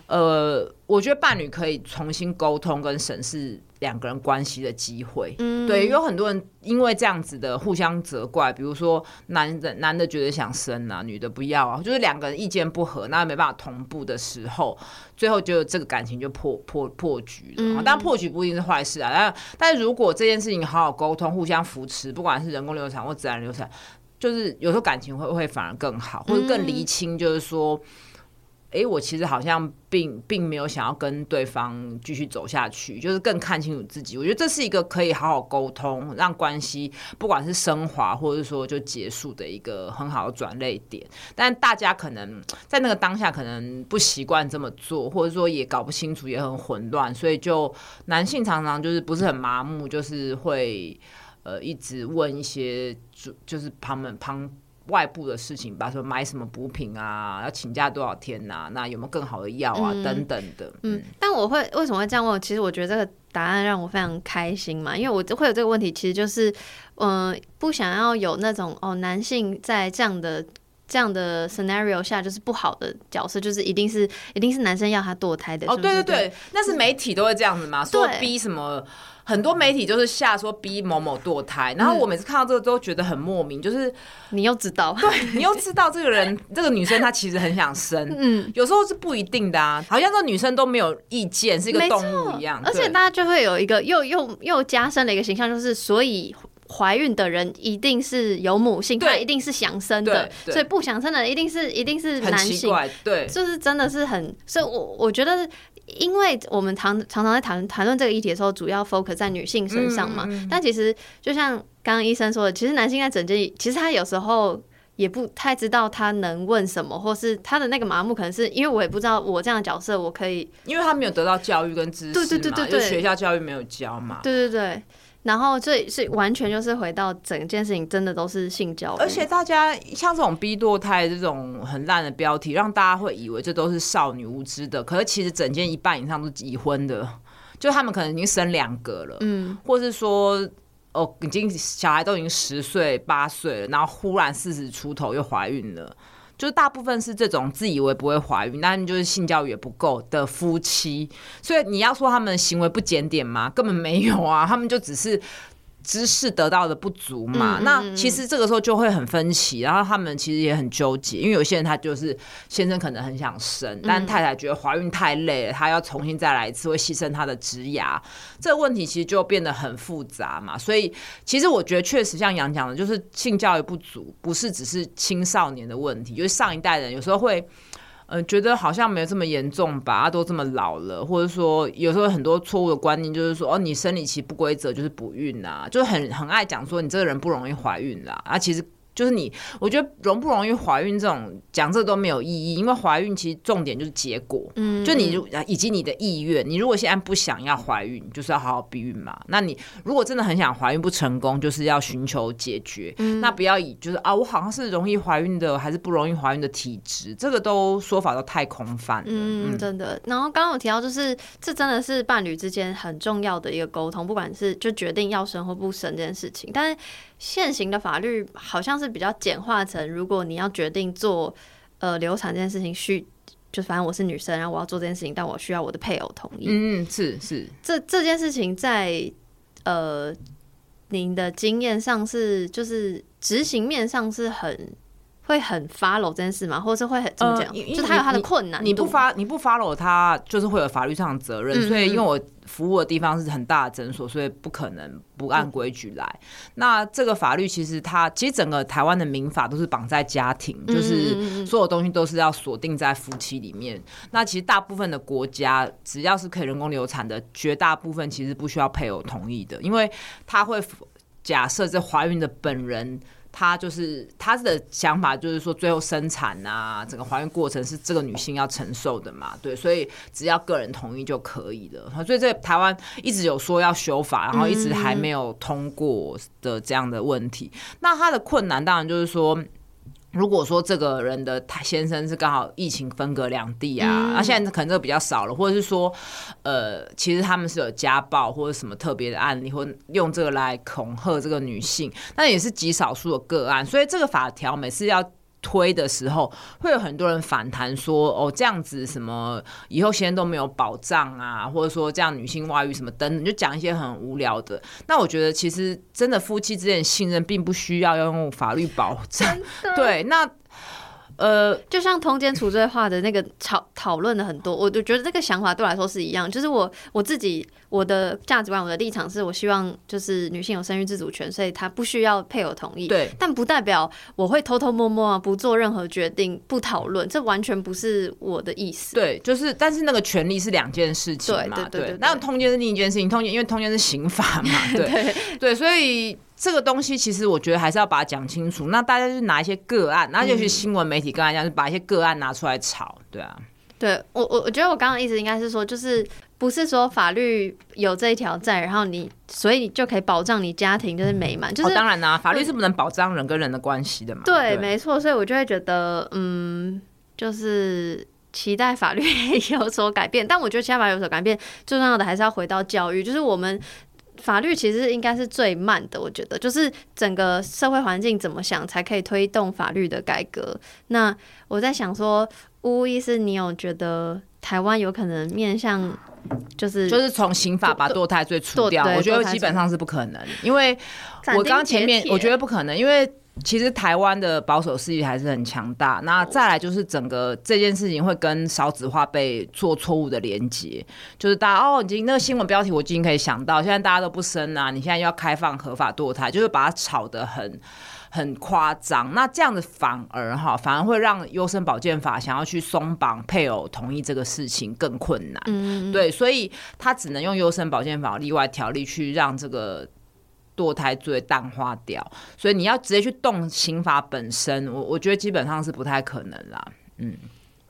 呃，我觉得伴侣可以重新沟通跟审视。两个人关系的机会，嗯，对，有很多人因为这样子的互相责怪，比如说男的男的觉得想生啊，女的不要啊，就是两个人意见不合，那没办法同步的时候，最后就这个感情就破破破局了。嗯，但破局不一定是坏事啊，但但如果这件事情好好沟通，互相扶持，不管是人工流产或自然流产，就是有时候感情会会反而更好，或者更厘清，就是说。哎，我其实好像并并没有想要跟对方继续走下去，就是更看清楚自己。我觉得这是一个可以好好沟通，让关系不管是升华或者说就结束的一个很好的转捩点。但大家可能在那个当下可能不习惯这么做，或者说也搞不清楚，也很混乱，所以就男性常常就是不是很麻木，就是会呃一直问一些就就是旁门旁。外部的事情，比如说买什么补品啊，要请假多少天呐、啊？那有没有更好的药啊？嗯、等等的。嗯，但我会为什么会这样问？其实我觉得这个答案让我非常开心嘛，因为我会有这个问题，其实就是嗯、呃，不想要有那种哦，男性在这样的这样的 scenario 下就是不好的角色，就是一定是一定是男生要他堕胎的。哦，对对对，那是媒体都会这样子嘛，说逼什么。很多媒体就是下说逼某某堕胎，然后我每次看到这个都觉得很莫名，就是你又知道，对你又知道这个人 这个女生她其实很想生，嗯，有时候是不一定的啊，好像这女生都没有意见，是一个动物一样，而且大家就会有一个又又又加深了一个形象，就是所以怀孕的人一定是有母性，她，一定是想生的，所以不想生的一定是一定是男性，对，就是真的是很，所以我我觉得。因为我们常常常在谈谈论这个议题的时候，主要 focus 在女性身上嘛。嗯嗯、但其实就像刚刚医生说的，其实男性在整件，其实他有时候也不太知道他能问什么，或是他的那个麻木，可能是因为我也不知道我这样的角色我可以，因为他没有得到教育跟知识嘛，对对对对对，学校教育没有教嘛，对对对。然后这是完全就是回到整件事情，真的都是性交。而且大家像这种逼堕胎这种很烂的标题，让大家会以为这都是少女无知的。可是其实整件一半以上都是已婚的，就他们可能已经生两个了，嗯，或是说哦，已经小孩都已经十岁八岁了，然后忽然四十出头又怀孕了。就是大部分是这种自以为不会怀孕，但就是性教育也不够的夫妻，所以你要说他们行为不检点吗？根本没有啊，他们就只是。知识得到的不足嘛，那其实这个时候就会很分歧，然后他们其实也很纠结，因为有些人他就是先生可能很想生，但太太觉得怀孕太累了，他要重新再来一次，会牺牲他的职涯，这个问题其实就变得很复杂嘛。所以其实我觉得确实像杨讲的，就是性教育不足，不是只是青少年的问题，就是上一代人有时候会。嗯、呃，觉得好像没有这么严重吧？都这么老了，或者说有时候很多错误的观念，就是说哦，你生理期不规则就是不孕啊，就很很爱讲说你这个人不容易怀孕啦啊，其实。就是你，我觉得容不容易怀孕这种讲这都没有意义，因为怀孕其实重点就是结果，嗯，就你如以及你的意愿，你如果现在不想要怀孕，就是要好好避孕嘛。那你如果真的很想怀孕不成功，就是要寻求解决，嗯，那不要以就是啊，我好像是容易怀孕的，还是不容易怀孕的体质，这个都说法都太空泛了，嗯，真的。然后刚刚有提到，就是这真的是伴侣之间很重要的一个沟通，不管是就决定要生或不生这件事情，但是。现行的法律好像是比较简化成，如果你要决定做呃流产这件事情，需就反正我是女生，然后我要做这件事情，但我需要我的配偶同意。嗯，是是。这这件事情在呃您的经验上是就是执行面上是很会很 follow 这件事吗？或者是会很怎么讲？就他有他的困难，你不发你不 follow 他，就是会有法律上的责任。嗯、所以因为我。服务的地方是很大的诊所，所以不可能不按规矩来。嗯、那这个法律其实它其实整个台湾的民法都是绑在家庭，嗯、就是所有东西都是要锁定在夫妻里面。那其实大部分的国家只要是可以人工流产的，绝大部分其实不需要配偶同意的，因为他会假设这怀孕的本人。他就是他的想法，就是说最后生产啊，整个怀孕过程是这个女性要承受的嘛，对，所以只要个人同意就可以了。所以在台湾一直有说要修法，然后一直还没有通过的这样的问题。那他的困难当然就是说。如果说这个人的他先生是刚好疫情分隔两地啊，那、现在可能这个比较少了，或者是说，呃，其实他们是有家暴或者什么特别的案例，或用这个来恐吓这个女性，那也是极少数的个案，所以这个法条每次要。推的时候，会有很多人反弹说：“哦，这样子什么以后现在都没有保障啊，或者说这样女性外遇什么等等，就讲一些很无聊的。”那我觉得其实真的夫妻之间信任并不需要要用法律保障。对，那。呃，就像通奸除罪化的那个讨讨论的很多，我就觉得这个想法对我来说是一样。就是我我自己我的价值观，我的立场是我希望就是女性有生育自主权，所以她不需要配偶同意。对，但不代表我会偷偷摸摸啊，不做任何决定，不讨论，这完全不是我的意思。对，就是但是那个权利是两件事情嘛，对对对。那通奸是另一件事情，通奸因为通奸是刑法嘛，对 对，对，所以。这个东西其实我觉得还是要把它讲清楚。那大家就拿一些个案，然后就是新闻媒体刚才讲，就把一些个案拿出来炒，对啊。对我我我觉得我刚刚的意思应该是说，就是不是说法律有这一条在，然后你所以你就可以保障你家庭就是美满。就是、哦、当然啦、啊，法律是不能保障人跟人的关系的嘛。对，对没错。所以我就会觉得，嗯，就是期待法律 有所改变。但我觉得期待法律有所改变，最重要的还是要回到教育，就是我们。法律其实应该是最慢的，我觉得，就是整个社会环境怎么想才可以推动法律的改革。那我在想说，巫医师，你有觉得台湾有可能面向，就是就是从刑法把堕胎罪除掉？我觉得基本上是不可能，因为我刚前面我觉得不可能，因为。其实台湾的保守势力还是很强大。那再来就是整个这件事情会跟少子化被做错误的连接，就是大家哦，已经那个新闻标题我已经可以想到，现在大家都不生啊，你现在要开放合法堕胎，就是把它炒得很很夸张。那这样子反而哈，反而会让优生保健法想要去松绑配偶同意这个事情更困难。嗯，对，所以他只能用优生保健法例外条例去让这个堕胎罪淡化掉。所以你要直接去动刑法本身，我我觉得基本上是不太可能啦。嗯。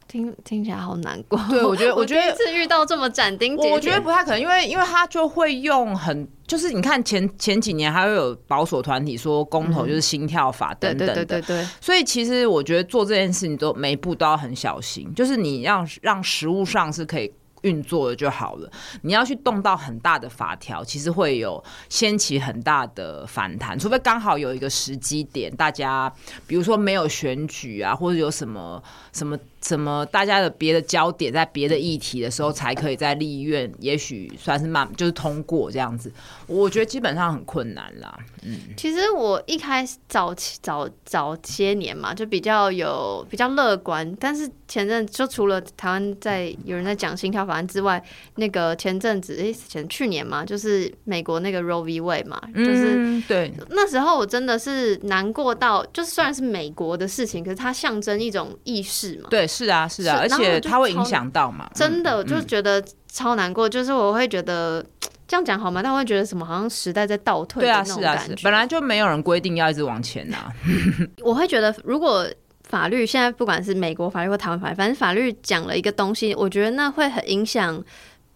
听听起来好难过。对，我觉得，我觉得第一次遇到这么斩钉截铁，我觉得不太可能，因为因为他就会用很，就是你看前前几年还会有保守团体说公投就是心跳法等等的，对对对对。所以其实我觉得做这件事情都每一步都要很小心，就是你让让实物上是可以运作了就好了。你要去动到很大的法条，其实会有掀起很大的反弹，除非刚好有一个时机点，大家比如说没有选举啊，或者有什么什么。什么？大家的别的焦点在别的议题的时候，才可以在立院，也许算是慢，就是通过这样子。我觉得基本上很困难啦。嗯，其实我一开始早期早早些年嘛，就比较有比较乐观。但是前阵就除了台湾在有人在讲心跳法案之外，那个前阵子诶，前去年嘛，就是美国那个 Roe v. Wade 嘛，就是、嗯、对那时候我真的是难过到，就是虽然是美国的事情，可是它象征一种意识嘛。对。是啊，是啊，是而且它会影响到嘛。真的，我就觉得超难过。嗯、就是我会觉得这样讲好吗？但我会觉得什么，好像时代在倒退。对啊，是啊，是。本来就没有人规定要一直往前啊。我会觉得，如果法律现在不管是美国法律或台湾法律，反正法律讲了一个东西，我觉得那会很影响。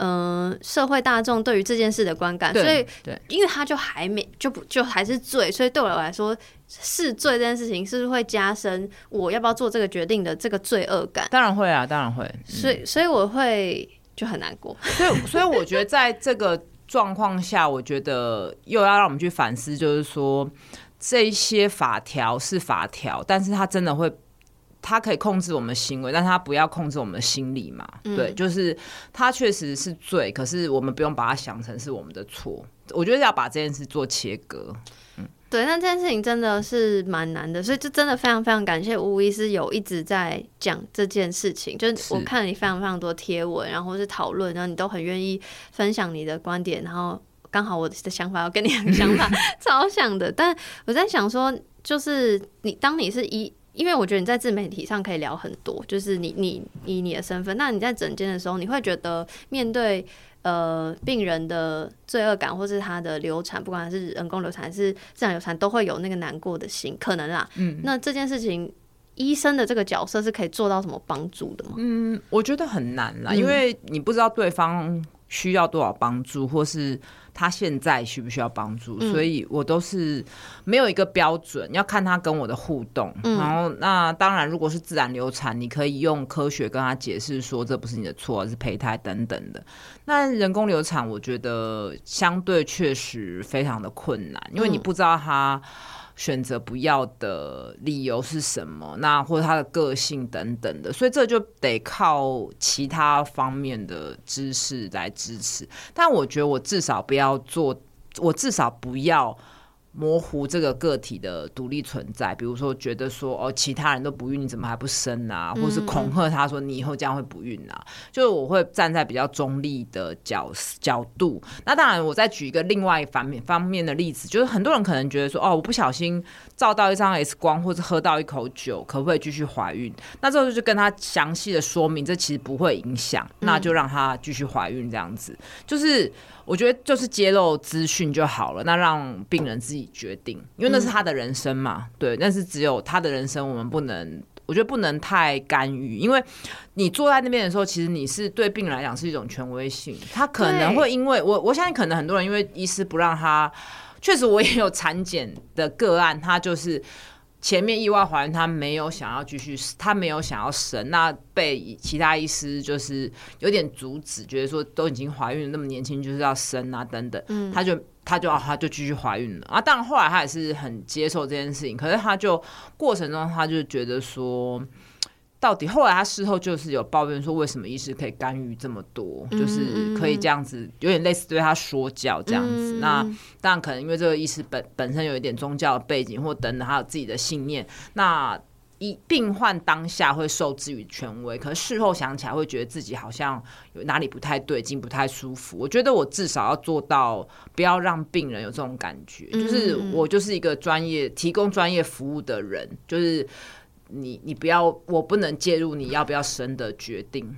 嗯、呃，社会大众对于这件事的观感，所以，因为他就还没就不就还是罪，所以对我来说，是罪这件事情是不是会加深我要不要做这个决定的这个罪恶感？当然会啊，当然会。嗯、所以，所以我会就很难过。所以，所以我觉得在这个状况下，我觉得又要让我们去反思，就是说这些法条是法条，但是它真的会。他可以控制我们的行为，但他不要控制我们的心理嘛？嗯、对，就是他确实是罪，可是我们不用把它想成是我们的错。我觉得要把这件事做切割。嗯，对，但这件事情真的是蛮难的，所以就真的非常非常感谢吴医师有一直在讲这件事情。就是我看了你非常非常多贴文，然后是讨论，然后你都很愿意分享你的观点，然后刚好我的想法要跟你的想法 超像的。但我在想说，就是你当你是一。因为我觉得你在自媒体上可以聊很多，就是你你以你的身份，那你在诊间的时候，你会觉得面对呃病人的罪恶感，或是他的流产，不管是人工流产还是自然流产，都会有那个难过的心，可能啦。嗯，那这件事情，医生的这个角色是可以做到什么帮助的吗？嗯，我觉得很难啦，因为你不知道对方需要多少帮助，或是。他现在需不需要帮助？嗯、所以我都是没有一个标准，要看他跟我的互动。嗯、然后，那当然，如果是自然流产，你可以用科学跟他解释说，这不是你的错，是胚胎等等的。那人工流产，我觉得相对确实非常的困难，因为你不知道他。选择不要的理由是什么？那或者他的个性等等的，所以这就得靠其他方面的知识来支持。但我觉得我至少不要做，我至少不要。模糊这个个体的独立存在，比如说觉得说哦，其他人都不孕，你怎么还不生啊？或是恐吓他说你以后将会不孕啊？就是我会站在比较中立的角角度。那当然，我再举一个另外一方面方面的例子，就是很多人可能觉得说哦，我不小心照到一张 X 光，或者喝到一口酒，可不可以继续怀孕？那这时候就跟他详细的说明，这其实不会影响，那就让他继续怀孕这样子，就是。我觉得就是揭露资讯就好了，那让病人自己决定，因为那是他的人生嘛，对，但是只有他的人生，我们不能，我觉得不能太干预，因为你坐在那边的时候，其实你是对病人来讲是一种权威性，他可能会因为我，我相信可能很多人因为医师不让他，确实我也有产检的个案，他就是。前面意外怀孕，她没有想要继续，她没有想要生，那被其他医师就是有点阻止，觉得说都已经怀孕了，那么年轻就是要生啊等等，嗯、他就她就她就继续怀孕了啊。当然后来她也是很接受这件事情，可是她就过程中她就觉得说。到底后来他事后就是有抱怨说，为什么医师可以干预这么多，嗯、就是可以这样子，有点类似对他说教这样子。嗯、那当然可能因为这个医师本本身有一点宗教的背景，或等等他有自己的信念。那一病患当下会受制于权威，可是事后想起来会觉得自己好像有哪里不太对劲，不太舒服。我觉得我至少要做到不要让病人有这种感觉，嗯、就是我就是一个专业提供专业服务的人，就是你你不要我不能介入你要不要生的决定。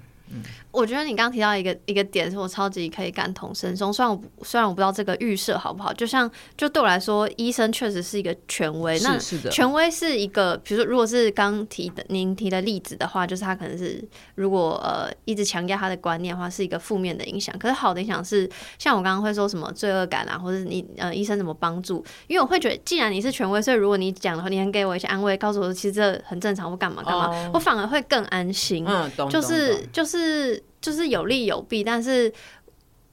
我觉得你刚刚提到一个一个点，是我超级可以感同身受。虽然我虽然我不知道这个预设好不好，就像就对我来说，医生确实是一个权威。那权威是一个，比如说，如果是刚提的您提的例子的话，就是他可能是如果呃一直强调他的观念的话，是一个负面的影响。可是好的影响是，像我刚刚会说什么罪恶感啊，或者你呃医生怎么帮助？因为我会觉得，既然你是权威，所以如果你讲的话，你能给我一些安慰，告诉我其实这很正常，我干嘛干嘛，哦，我反而会更安心。嗯，懂，就是就是。就是有利有弊，但是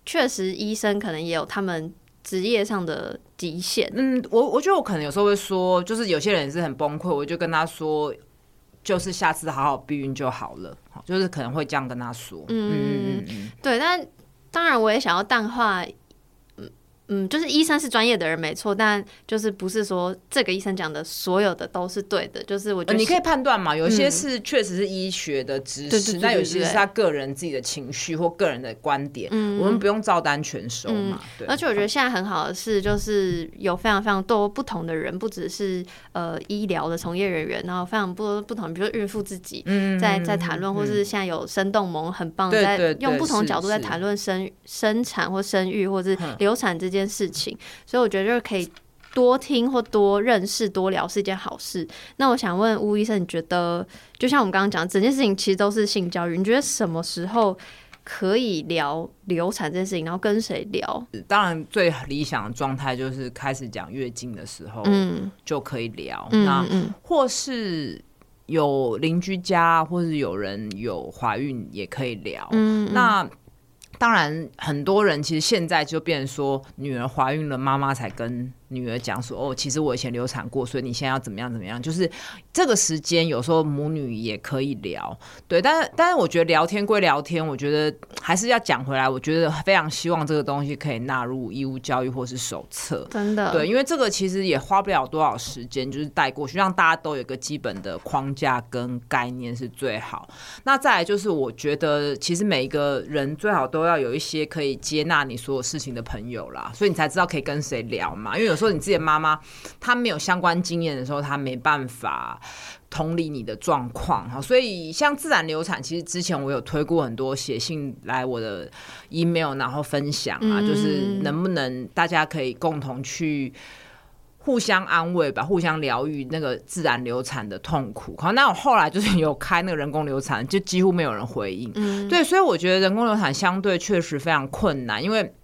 确实医生可能也有他们职业上的极限。嗯，我我觉得我可能有时候会说，就是有些人是很崩溃，我就跟他说，就是下次好好避孕就好了，就是可能会这样跟他说。嗯嗯嗯，对，但当然我也想要淡化。嗯，就是医生是专业的人没错，但就是不是说这个医生讲的所有的都是对的，就是我觉得、呃、你可以判断嘛，有些是确实是医学的知识，那、嗯、有些是他个人自己的情绪或个人的观点，嗯，我们不用照单全收嘛。嗯、对，而且我觉得现在很好的是，就是有非常非常多不同的人，不只是呃医疗的从业人员，然后非常不不同，比如说孕妇自己在在谈论，或是现在有生动萌很棒，在用不同角度在谈论生生产或生育或是流产这件。件事情，所以我觉得就是可以多听或多认识、多聊是一件好事。那我想问吴医生，你觉得就像我们刚刚讲，整件事情其实都是性教育，你觉得什么时候可以聊流产这件事情？然后跟谁聊？当然，最理想的状态就是开始讲月经的时候，嗯，就可以聊。嗯、那或是有邻居家，或是有人有怀孕，也可以聊。嗯，嗯，那。当然，很多人其实现在就变成说，女儿怀孕了，妈妈才跟。女儿讲说：“哦，其实我以前流产过，所以你现在要怎么样怎么样？就是这个时间，有时候母女也可以聊，对。但是，但是我觉得聊天归聊天，我觉得还是要讲回来。我觉得非常希望这个东西可以纳入义务教育或是手册，真的。对，因为这个其实也花不了多少时间，就是带过去，让大家都有个基本的框架跟概念是最好。那再来就是，我觉得其实每一个人最好都要有一些可以接纳你所有事情的朋友啦，所以你才知道可以跟谁聊嘛。因为有。说你自己的妈妈，她没有相关经验的时候，她没办法同理你的状况哈。所以像自然流产，其实之前我有推过很多写信来我的 email，然后分享啊，就是能不能大家可以共同去互相安慰吧，互相疗愈那个自然流产的痛苦。好，那我后来就是有开那个人工流产，就几乎没有人回应。嗯对，所以我觉得人工流产相对确实非常困难，因为。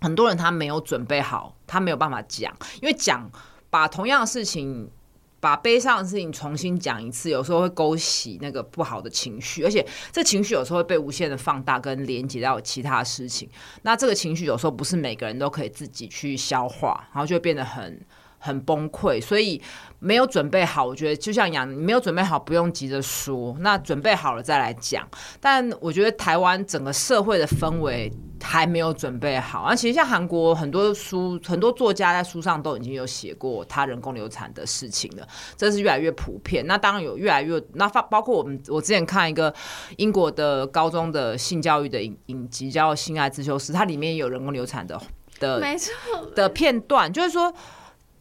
很多人他没有准备好，他没有办法讲，因为讲把同样的事情，把悲伤的事情重新讲一次，有时候会勾起那个不好的情绪，而且这情绪有时候会被无限的放大跟连接到其他事情。那这个情绪有时候不是每个人都可以自己去消化，然后就会变得很很崩溃。所以没有准备好，我觉得就像杨，没有准备好，不用急着说，那准备好了再来讲。但我觉得台湾整个社会的氛围。还没有准备好啊！其实像韩国很多书，很多作家在书上都已经有写过他人工流产的事情了，这是越来越普遍。那当然有越来越那发包括我们，我之前看一个英国的高中的性教育的影影集叫《性爱自修室》，它里面有人工流产的的没错的片段，就是说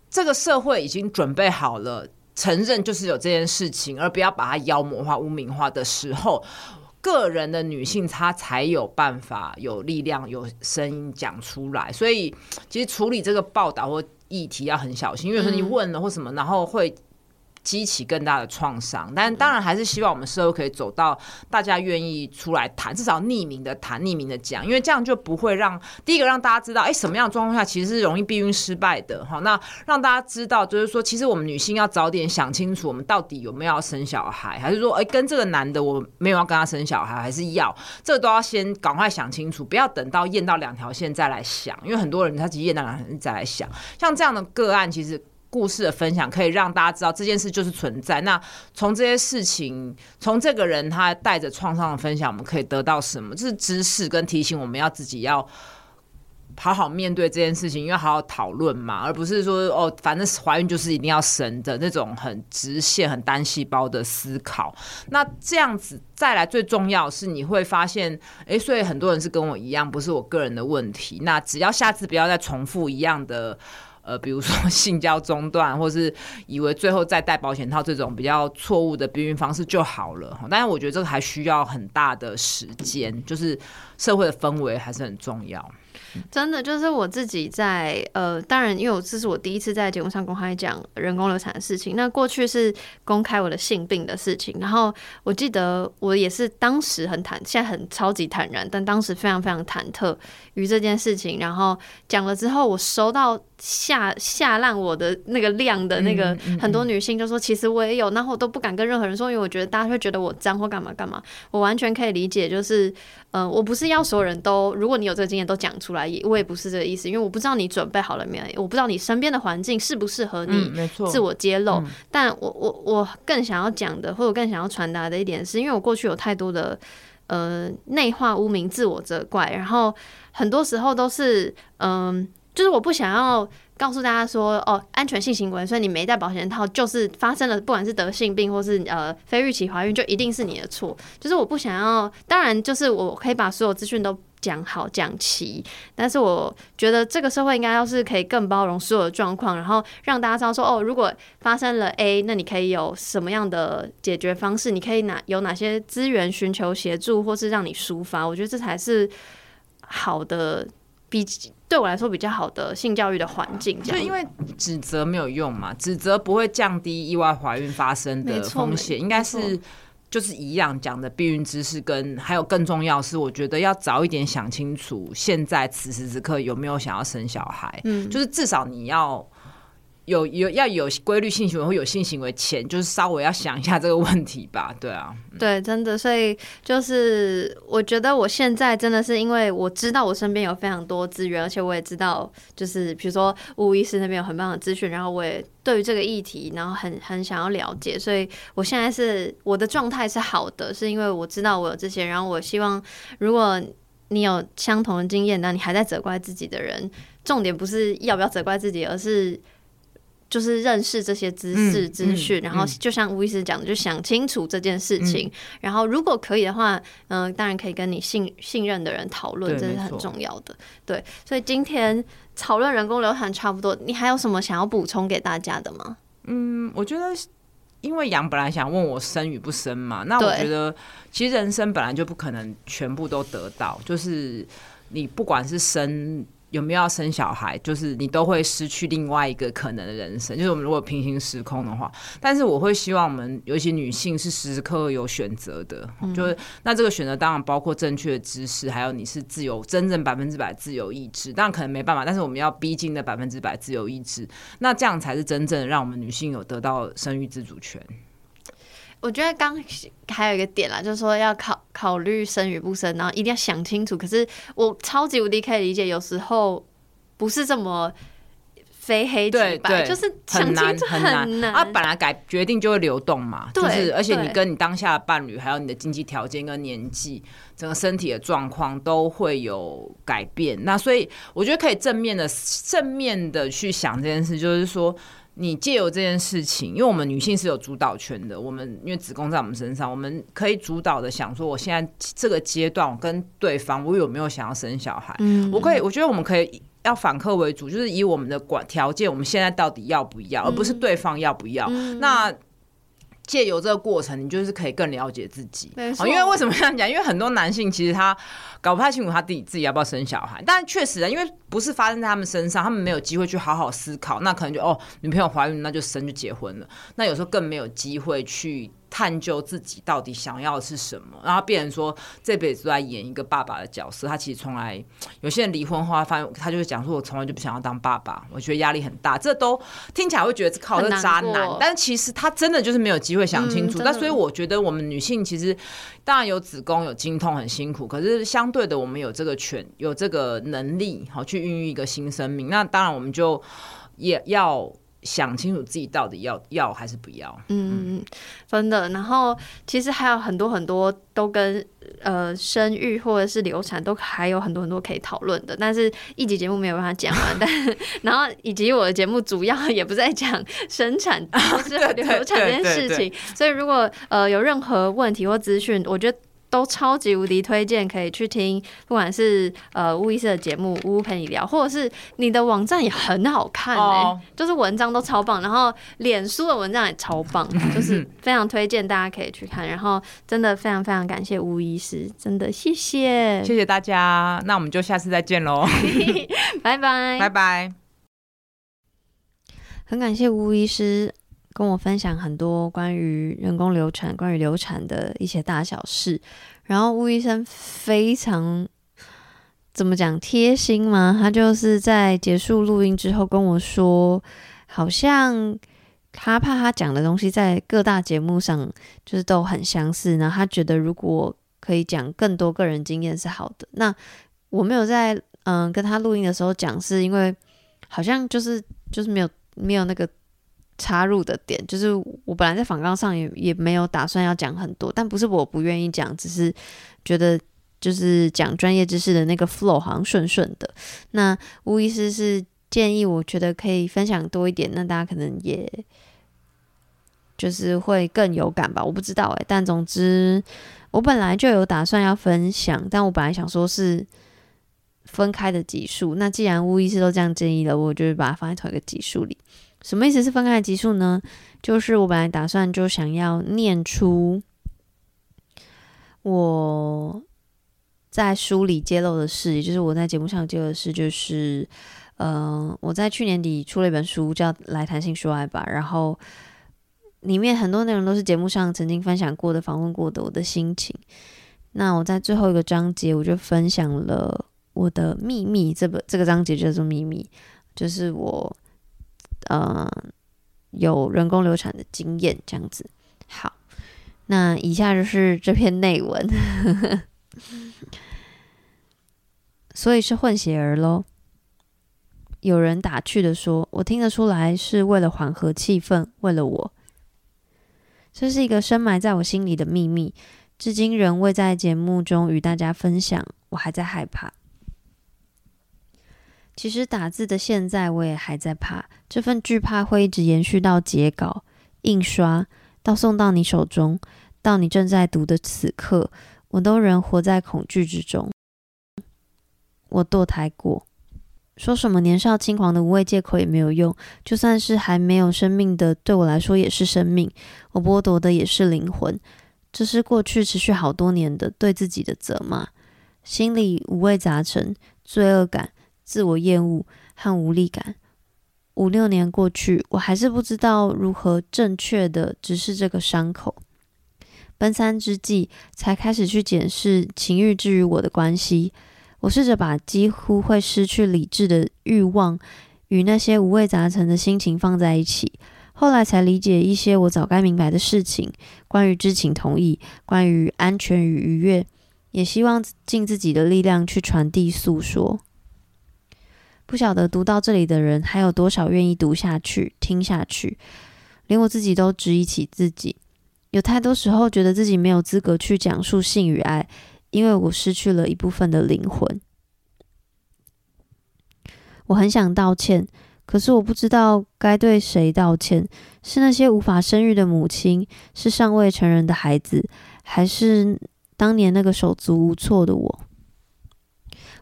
这个社会已经准备好了承认就是有这件事情，而不要把它妖魔化、污名化的时候。个人的女性，她才有办法有力量、有声音讲出来。所以，其实处理这个报道或议题要很小心，因为说你问了或什么，然后会。激起更大的创伤，但当然还是希望我们社会可以走到大家愿意出来谈，至少匿名的谈、匿名的讲，因为这样就不会让第一个让大家知道，哎、欸，什么样的状况下其实是容易避孕失败的。好，那让大家知道，就是说，其实我们女性要早点想清楚，我们到底有没有要生小孩，还是说，哎、欸，跟这个男的我没有要跟他生小孩，还是要这个都要先赶快想清楚，不要等到验到两条线再来想，因为很多人他只验到两条线再来想，像这样的个案，其实。故事的分享可以让大家知道这件事就是存在。那从这些事情，从这个人他带着创伤的分享，我们可以得到什么？这是知识跟提醒，我们要自己要好好面对这件事情，因为好好讨论嘛，而不是说哦，反正怀孕就是一定要生的那种很直线、很单细胞的思考。那这样子再来，最重要是你会发现，哎、所以很多人是跟我一样，不是我个人的问题。那只要下次不要再重复一样的。呃，比如说 性交中断，或是以为最后再戴保险套这种比较错误的避孕方式就好了。但是我觉得这个还需要很大的时间，就是社会的氛围还是很重要。真的就是我自己在呃，当然，因为我这是我第一次在节目上公开讲人工流产的事情。那过去是公开我的性病的事情，然后我记得我也是当时很坦，现在很超级坦然，但当时非常非常忐忑于这件事情。然后讲了之后，我收到下下烂我的那个量的那个很多女性就说，其实我也有，然后我都不敢跟任何人说，因为我觉得大家会觉得我脏或干嘛干嘛。我完全可以理解，就是呃，我不是要所有人都，如果你有这个经验都讲出来。我也不是这个意思，因为我不知道你准备好了没有，我不知道你身边的环境适不适合你自我揭露。嗯嗯、但我我我更想要讲的，或者更想要传达的一点是，因为我过去有太多的呃内化污名、自我责怪，然后很多时候都是嗯、呃，就是我不想要告诉大家说哦，安全性行为，所以你没戴保险套就是发生了，不管是得性病或是呃非预期怀孕，就一定是你的错。就是我不想要，当然就是我可以把所有资讯都。讲好讲齐，但是我觉得这个社会应该要是可以更包容所有的状况，然后让大家知道说，哦，如果发生了 A，那你可以有什么样的解决方式？你可以哪有哪些资源寻求协助，或是让你抒发？我觉得这才是好的，比对我来说比较好的性教育的环境。就因为指责没有用嘛，指责不会降低意外怀孕发生的风险，应该是。就是一样讲的避孕知识，跟还有更重要是，我觉得要早一点想清楚，现在此时此刻有没有想要生小孩。嗯，就是至少你要。有有要有规律性行为或有性行为前，就是稍微要想一下这个问题吧。对啊，对，真的，所以就是我觉得我现在真的是因为我知道我身边有非常多资源，而且我也知道，就是比如说吴医师那边有很棒的资讯，然后我也对于这个议题，然后很很想要了解，所以我现在是我的状态是好的，是因为我知道我有这些，然后我希望如果你有相同的经验，那你还在责怪自己的人，重点不是要不要责怪自己，而是。就是认识这些知识资讯，然后就像吴医师讲的，就想清楚这件事情。嗯、然后如果可以的话，嗯、呃，当然可以跟你信信任的人讨论，这是很重要的。对，所以今天讨论人工流产差不多，你还有什么想要补充给大家的吗？嗯，我觉得，因为杨本来想问我生与不生嘛，那我觉得其实人生本来就不可能全部都得到，就是你不管是生。有没有要生小孩？就是你都会失去另外一个可能的人生。就是我们如果平行时空的话，但是我会希望我们，尤其女性是时时刻刻有选择的。嗯、就是那这个选择当然包括正确的知识，还有你是自由，真正百分之百自由意志。当然可能没办法，但是我们要逼近的百分之百自由意志，那这样才是真正的让我们女性有得到生育自主权。我觉得刚还有一个点啦，就是说要考考虑生与不生，然后一定要想清楚。可是我超级无敌可以理解，有时候不是这么非黑即白，就是很难很难。啊，本来改决定就会流动嘛，就是而且你跟你当下的伴侣，还有你的经济条件跟年纪，整个身体的状况都会有改变。那所以我觉得可以正面的正面的去想这件事，就是说。你借由这件事情，因为我们女性是有主导权的，我们因为子宫在我们身上，我们可以主导的想说，我现在这个阶段，我跟对方，我有没有想要生小孩？嗯，我可以，我觉得我们可以要反客为主，就是以我们的管条件，我们现在到底要不要，而不是对方要不要。嗯，那借由这个过程，你就是可以更了解自己。没错，因为为什么这样讲？因为很多男性其实他搞不太清楚他自己自己要不要生小孩，但确实啊，因为。不是发生在他们身上，他们没有机会去好好思考，那可能就哦，女朋友怀孕，那就生就结婚了。那有时候更没有机会去探究自己到底想要的是什么，然后变成说这辈子都在演一个爸爸的角色。他其实从来，有些人离婚后，他发现他就会讲说，我从来就不想要当爸爸，我觉得压力很大。这都听起来会觉得靠这渣男，但其实他真的就是没有机会想清楚。那、嗯、所以我觉得我们女性其实当然有子宫有经痛很辛苦，可是相对的，我们有这个权有这个能力好去。孕育一个新生命，那当然我们就也要想清楚自己到底要要还是不要。嗯嗯，真的。然后其实还有很多很多都跟呃生育或者是流产都还有很多很多可以讨论的，但是一集节目没有办法讲完。但然后以及我的节目主要也不在讲生产或是 流产这件事情，所以如果呃有任何问题或资讯，我觉得。都超级无敌推荐，可以去听，不管是呃巫医师的节目《巫巫陪你聊》，或者是你的网站也很好看哎、欸，oh. 就是文章都超棒，然后脸书的文章也超棒，就是非常推荐大家可以去看。然后真的非常非常感谢巫医师，真的谢谢，谢谢大家，那我们就下次再见喽，拜拜，拜拜，很感谢巫医师。跟我分享很多关于人工流产、关于流产的一些大小事，然后吴医生非常怎么讲贴心吗？他就是在结束录音之后跟我说，好像他怕他讲的东西在各大节目上就是都很相似，然后他觉得如果可以讲更多个人经验是好的。那我没有在嗯、跟他录音的时候讲，是因为好像就是就是没有没有那个。插入的点就是，我本来在访纲上也也没有打算要讲很多，但不是我不愿意讲，只是觉得就是讲专业知识的那个 flow 好像顺顺的。那巫医师是建议，我觉得可以分享多一点，那大家可能也就是会更有感吧，我不知道诶，但总之我本来就有打算要分享，但我本来想说是分开的集数。那既然巫医师都这样建议了，我就把它放在同一个集数里。什么意思是分开的集数呢？就是我本来打算就想要念出我在书里揭露的事，也就是我在节目上揭露的事，就是呃，我在去年底出了一本书，叫《来谈性说爱吧》，然后里面很多内容都是节目上曾经分享过的、访问过的我的心情。那我在最后一个章节，我就分享了我的秘密，这本这个章节叫做秘密，就是我。呃，有人工流产的经验这样子。好，那以下就是这篇内文，所以是混血儿喽。有人打趣的说：“我听得出来是为了缓和气氛，为了我。”这是一个深埋在我心里的秘密，至今仍未在节目中与大家分享。我还在害怕。其实打字的现在，我也还在怕，这份惧怕会一直延续到截稿、印刷，到送到你手中，到你正在读的此刻，我都仍活在恐惧之中。我堕胎过，说什么年少轻狂的无谓借口也没有用，就算是还没有生命的，对我来说也是生命，我剥夺的也是灵魂。这是过去持续好多年的对自己的责骂，心里五味杂陈，罪恶感。自我厌恶和无力感，五六年过去，我还是不知道如何正确的直视这个伤口。奔三之际，才开始去检视情欲之于我的关系。我试着把几乎会失去理智的欲望与那些五味杂陈的心情放在一起，后来才理解一些我早该明白的事情：关于知情同意，关于安全与愉悦，也希望尽自己的力量去传递诉说。不晓得读到这里的人还有多少愿意读下去、听下去，连我自己都质疑起自己。有太多时候觉得自己没有资格去讲述性与爱，因为我失去了一部分的灵魂。我很想道歉，可是我不知道该对谁道歉。是那些无法生育的母亲，是尚未成人的孩子，还是当年那个手足无措的我？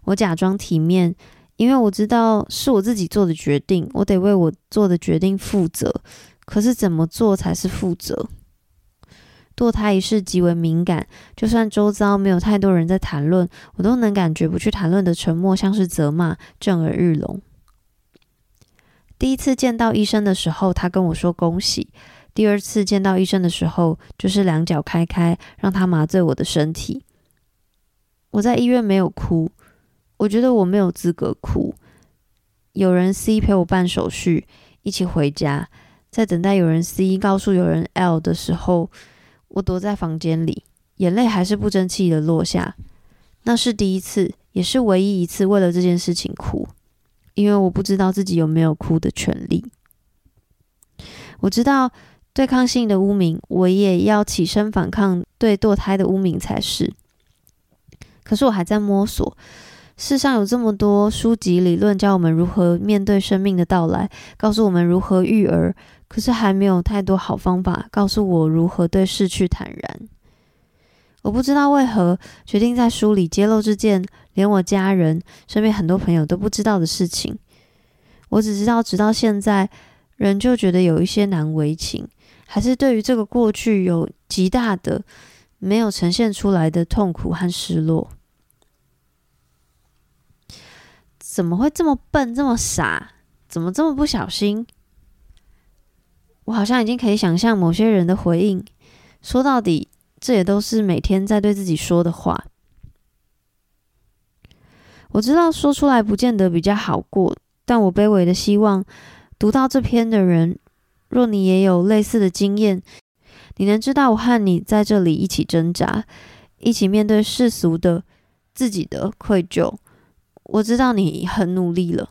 我假装体面。因为我知道是我自己做的决定，我得为我做的决定负责。可是怎么做才是负责？堕胎一事极为敏感，就算周遭没有太多人在谈论，我都能感觉不去谈论的沉默像是责骂，震耳欲聋。第一次见到医生的时候，他跟我说恭喜；第二次见到医生的时候，就是两脚开开，让他麻醉我的身体。我在医院没有哭。我觉得我没有资格哭。有人 C 陪我办手续，一起回家，在等待有人 C 告诉有人 L 的时候，我躲在房间里，眼泪还是不争气的落下。那是第一次，也是唯一一次为了这件事情哭，因为我不知道自己有没有哭的权利。我知道对抗性的污名，我也要起身反抗对堕胎的污名才是。可是我还在摸索。世上有这么多书籍理论教我们如何面对生命的到来，告诉我们如何育儿，可是还没有太多好方法告诉我如何对逝去坦然。我不知道为何决定在书里揭露这件连我家人、身边很多朋友都不知道的事情。我只知道，直到现在，仍旧觉得有一些难为情，还是对于这个过去有极大的没有呈现出来的痛苦和失落。怎么会这么笨，这么傻？怎么这么不小心？我好像已经可以想象某些人的回应。说到底，这也都是每天在对自己说的话。我知道说出来不见得比较好过，但我卑微的希望，读到这篇的人，若你也有类似的经验，你能知道我和你在这里一起挣扎，一起面对世俗的、自己的愧疚。我知道你很努力了，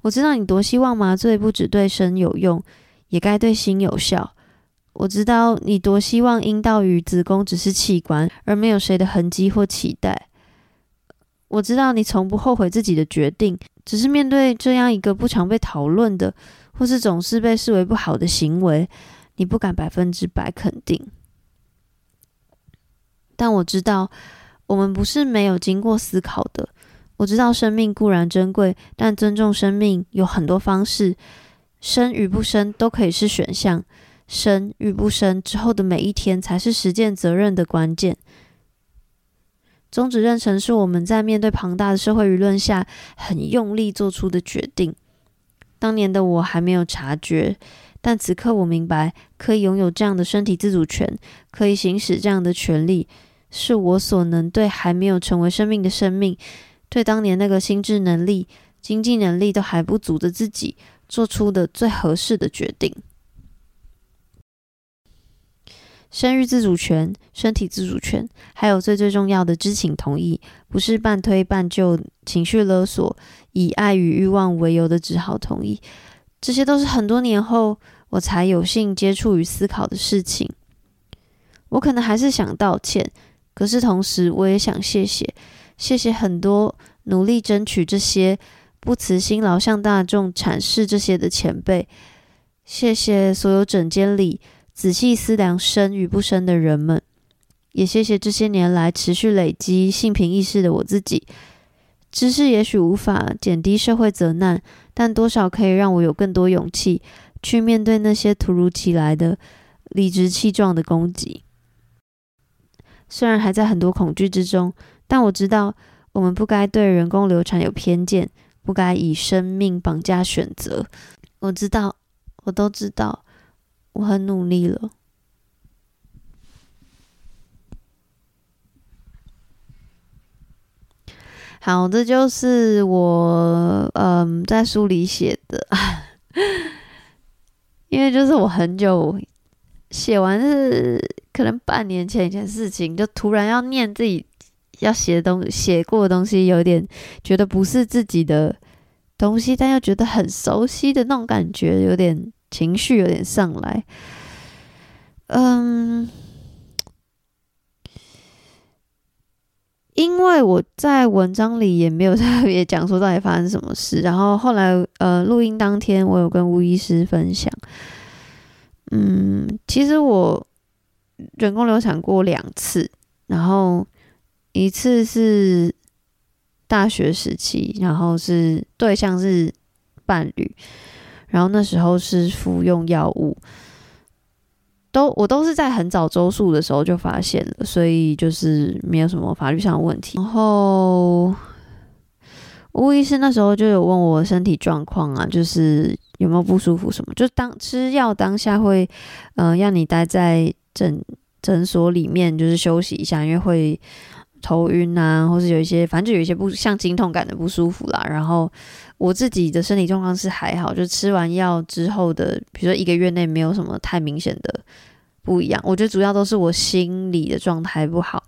我知道你多希望麻醉不只对身有用，也该对心有效。我知道你多希望阴道与子宫只是器官，而没有谁的痕迹或期待。我知道你从不后悔自己的决定，只是面对这样一个不常被讨论的，或是总是被视为不好的行为，你不敢百分之百肯定。但我知道。我们不是没有经过思考的。我知道生命固然珍贵，但尊重生命有很多方式，生与不生都可以是选项。生与不生之后的每一天，才是实践责任的关键。终止妊娠是我们在面对庞大的社会舆论下，很用力做出的决定。当年的我还没有察觉，但此刻我明白，可以拥有这样的身体自主权，可以行使这样的权利。是我所能对还没有成为生命的生命，对当年那个心智能力、经济能力都还不足的自己做出的最合适的决定。生育自主权、身体自主权，还有最最重要的知情同意，不是半推半就、情绪勒索，以爱与欲望为由的只好同意，这些都是很多年后我才有幸接触与思考的事情。我可能还是想道歉。可是同时，我也想谢谢，谢谢很多努力争取这些、不辞辛劳向大众阐释这些的前辈，谢谢所有诊间里仔细思量生与不生的人们，也谢谢这些年来持续累积性平意识的我自己。知识也许无法减低社会责难，但多少可以让我有更多勇气去面对那些突如其来的、理直气壮的攻击。虽然还在很多恐惧之中，但我知道我们不该对人工流产有偏见，不该以生命绑架选择。我知道，我都知道，我很努力了。好，这就是我嗯在书里写的，因为就是我很久写完是。可能半年前一件事情，就突然要念自己要写的东西，写过的东西，有点觉得不是自己的东西，但又觉得很熟悉的那种感觉，有点情绪有点上来。嗯，因为我在文章里也没有特别讲说到底发生什么事，然后后来呃录音当天，我有跟吴医师分享。嗯，其实我。人工流产过两次，然后一次是大学时期，然后是对象是伴侣，然后那时候是服用药物，都我都是在很早周数的时候就发现了，所以就是没有什么法律上的问题。然后巫医师那时候就有问我身体状况啊，就是有没有不舒服什么，就当吃药当下会，嗯、呃，让你待在。诊诊所里面就是休息一下，因为会头晕啊，或是有一些，反正就有一些不像经痛感的不舒服啦。然后我自己的身体状况是还好，就吃完药之后的，比如说一个月内没有什么太明显的不一样。我觉得主要都是我心理的状态不好。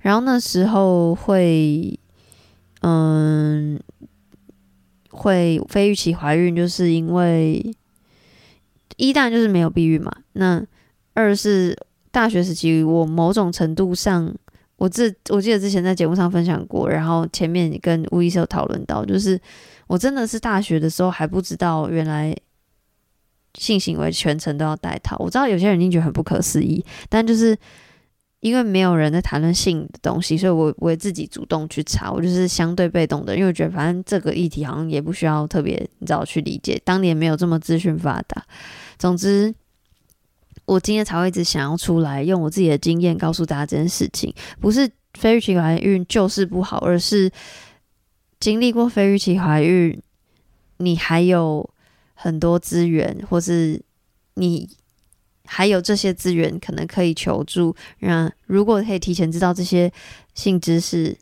然后那时候会，嗯，会非预期怀孕，就是因为一旦就是没有避孕嘛。那二是大学时期，我某种程度上，我自我记得之前在节目上分享过，然后前面跟吴医生讨论到，就是我真的是大学的时候还不知道原来性行为全程都要戴套。我知道有些人一定觉得很不可思议，但就是。因为没有人在谈论性的东西，所以我我也自己主动去查，我就是相对被动的，因为我觉得反正这个议题好像也不需要特别你知道去理解，当年没有这么资讯发达。总之，我今天才会一直想要出来，用我自己的经验告诉大家这件事情，不是非预期怀孕就是不好，而是经历过非预期怀孕，你还有很多资源，或是你。还有这些资源可能可以求助，那如果可以提前知道这些性知识，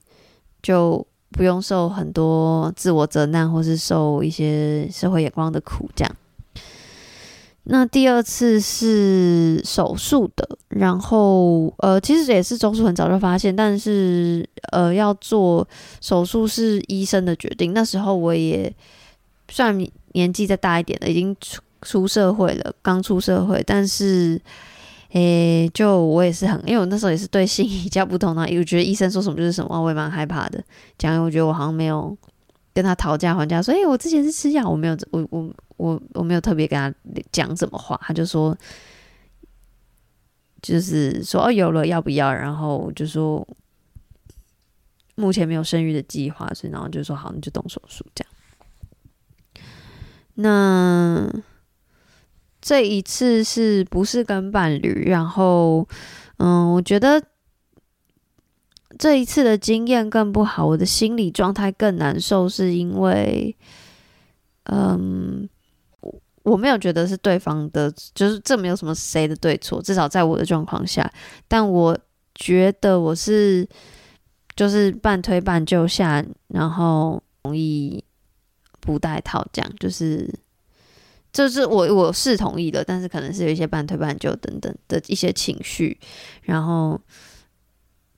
就不用受很多自我责难，或是受一些社会眼光的苦。这样。那第二次是手术的，然后呃，其实也是周数很早就发现，但是呃，要做手术是医生的决定。那时候我也算年纪再大一点了，已经出。出社会了，刚出社会，但是，诶、就我也是很，因为我那时候也是对性比较不同啊，我觉得医生说什么就是什么，我也蛮害怕的。讲，我觉得我好像没有跟他讨价还价，说，诶、欸，我之前是吃药，我没有，我我我我没有特别跟他讲什么话，他就说，就是说，哦，有了，要不要？然后就说，目前没有生育的计划，所以然后就说，好，你就动手术这样。那。这一次是不是跟伴侣？然后，嗯，我觉得这一次的经验更不好，我的心理状态更难受，是因为，嗯，我没有觉得是对方的，就是这没有什么谁的对错，至少在我的状况下，但我觉得我是就是半推半就下，然后容易不戴套，这样就是。就是我我是同意的，但是可能是有一些半推半就等等的一些情绪，然后，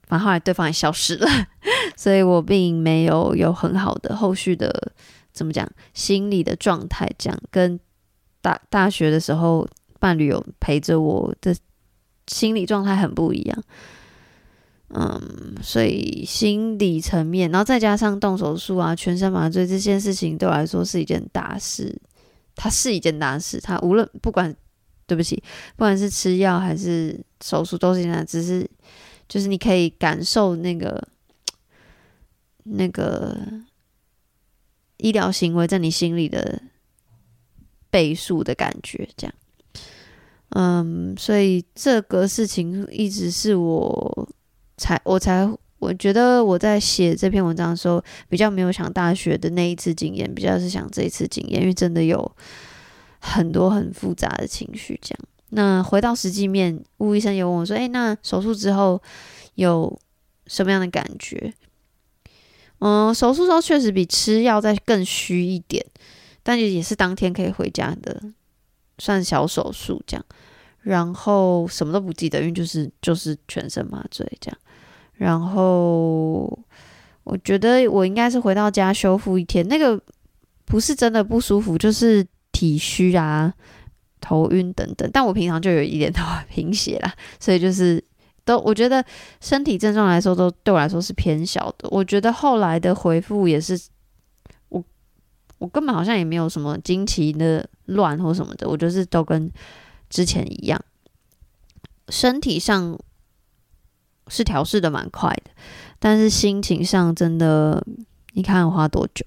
反正后来对方也消失了，所以我并没有有很好的后续的怎么讲心理的状态，这样跟大大学的时候伴侣有陪着我的心理状态很不一样，嗯，所以心理层面，然后再加上动手术啊、全身麻醉这件事情，对我来说是一件大事。它是一件大事，它无论不管，对不起，不管是吃药还是手术都是一件大，只是就是你可以感受那个那个医疗行为在你心里的倍数的感觉，这样。嗯，所以这个事情一直是我才我才。我觉得我在写这篇文章的时候，比较没有想大学的那一次经验，比较是想这一次经验，因为真的有很多很复杂的情绪。这样，那回到实际面，吴医生有问我说：“诶，那手术之后有什么样的感觉？”嗯，手术之后确实比吃药再更虚一点，但也也是当天可以回家的，算小手术这样。然后什么都不记得，因为就是就是全身麻醉这样。然后我觉得我应该是回到家修复一天，那个不是真的不舒服，就是体虚啊、头晕等等。但我平常就有一点头贫血啦，所以就是都我觉得身体症状来说都对我来说是偏小的。我觉得后来的恢复也是，我根本好像也没有什么惊奇的乱或什么的，我就是都跟之前一样，身体上。是调试的蛮快的，但是心情上真的，你看花多久？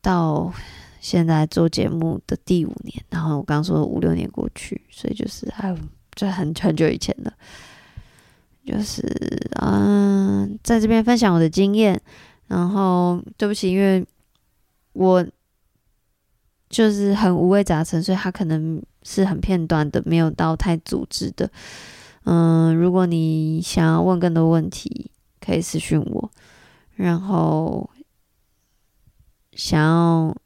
到现在做节目的第五年，然后我刚说五六年过去，所以就是还有就很很久以前了。就是嗯，在这边分享我的经验，然后对不起，因为我就是很五味杂陈，所以他可能是很片段的，没有到太组织的。嗯，如果你想要问更多问题，可以私讯我。然后想要，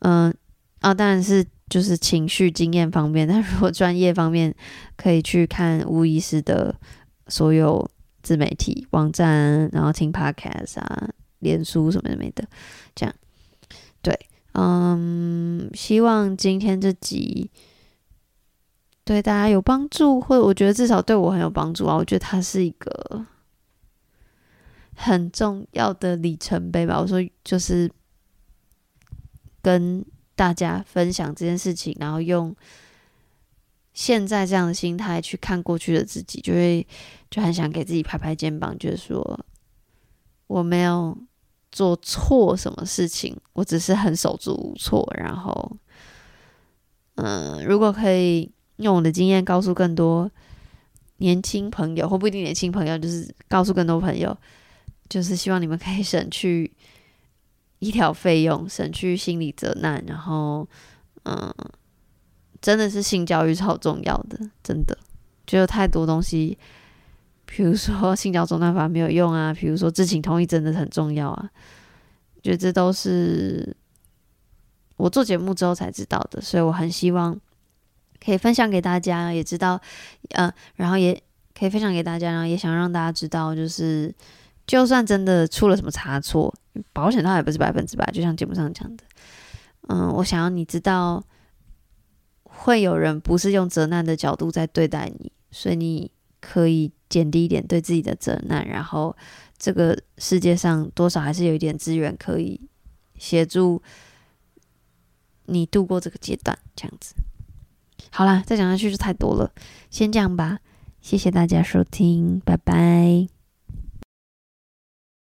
嗯，啊，当然是就是情绪经验方面。但如果专业方面，可以去看巫医师的所有自媒体网站，然后听 podcast 啊，脸书什么的没的，这样。对，嗯，希望今天这集对大家有帮助，或者我觉得至少对我很有帮助啊。我觉得它是一个很重要的里程碑吧。我说就是跟大家分享这件事情，然后用。现在这样的心态去看过去的自己，就会就很想给自己拍拍肩膀，就是说我没有做错什么事情，我只是很手足无措。然后，嗯，如果可以用我的经验告诉更多年轻朋友，或不一定年轻朋友，就是告诉更多朋友，就是希望你们可以省去医疗费用，省去心理责难，然后，嗯。真的是性教育超重要的，真的，就有太多东西，比如说性交中断法没有用啊，比如说知情同意真的很重要啊，觉得这都是我做节目之后才知道的，所以我很希望可以分享给大家，也知道，呃，然后也可以分享给大家，然后也想让大家知道，就是就算真的出了什么差错，保险套也不是百分之百，就像节目上讲的，嗯，我想要你知道。会有人不是用责难的角度在对待你，所以你可以减低一点对自己的责难，然后这个世界上多少还是有一点资源可以协助你度过这个阶段，这样子。好啦，再讲下去就太多了，先这样吧，谢谢大家收听，拜拜。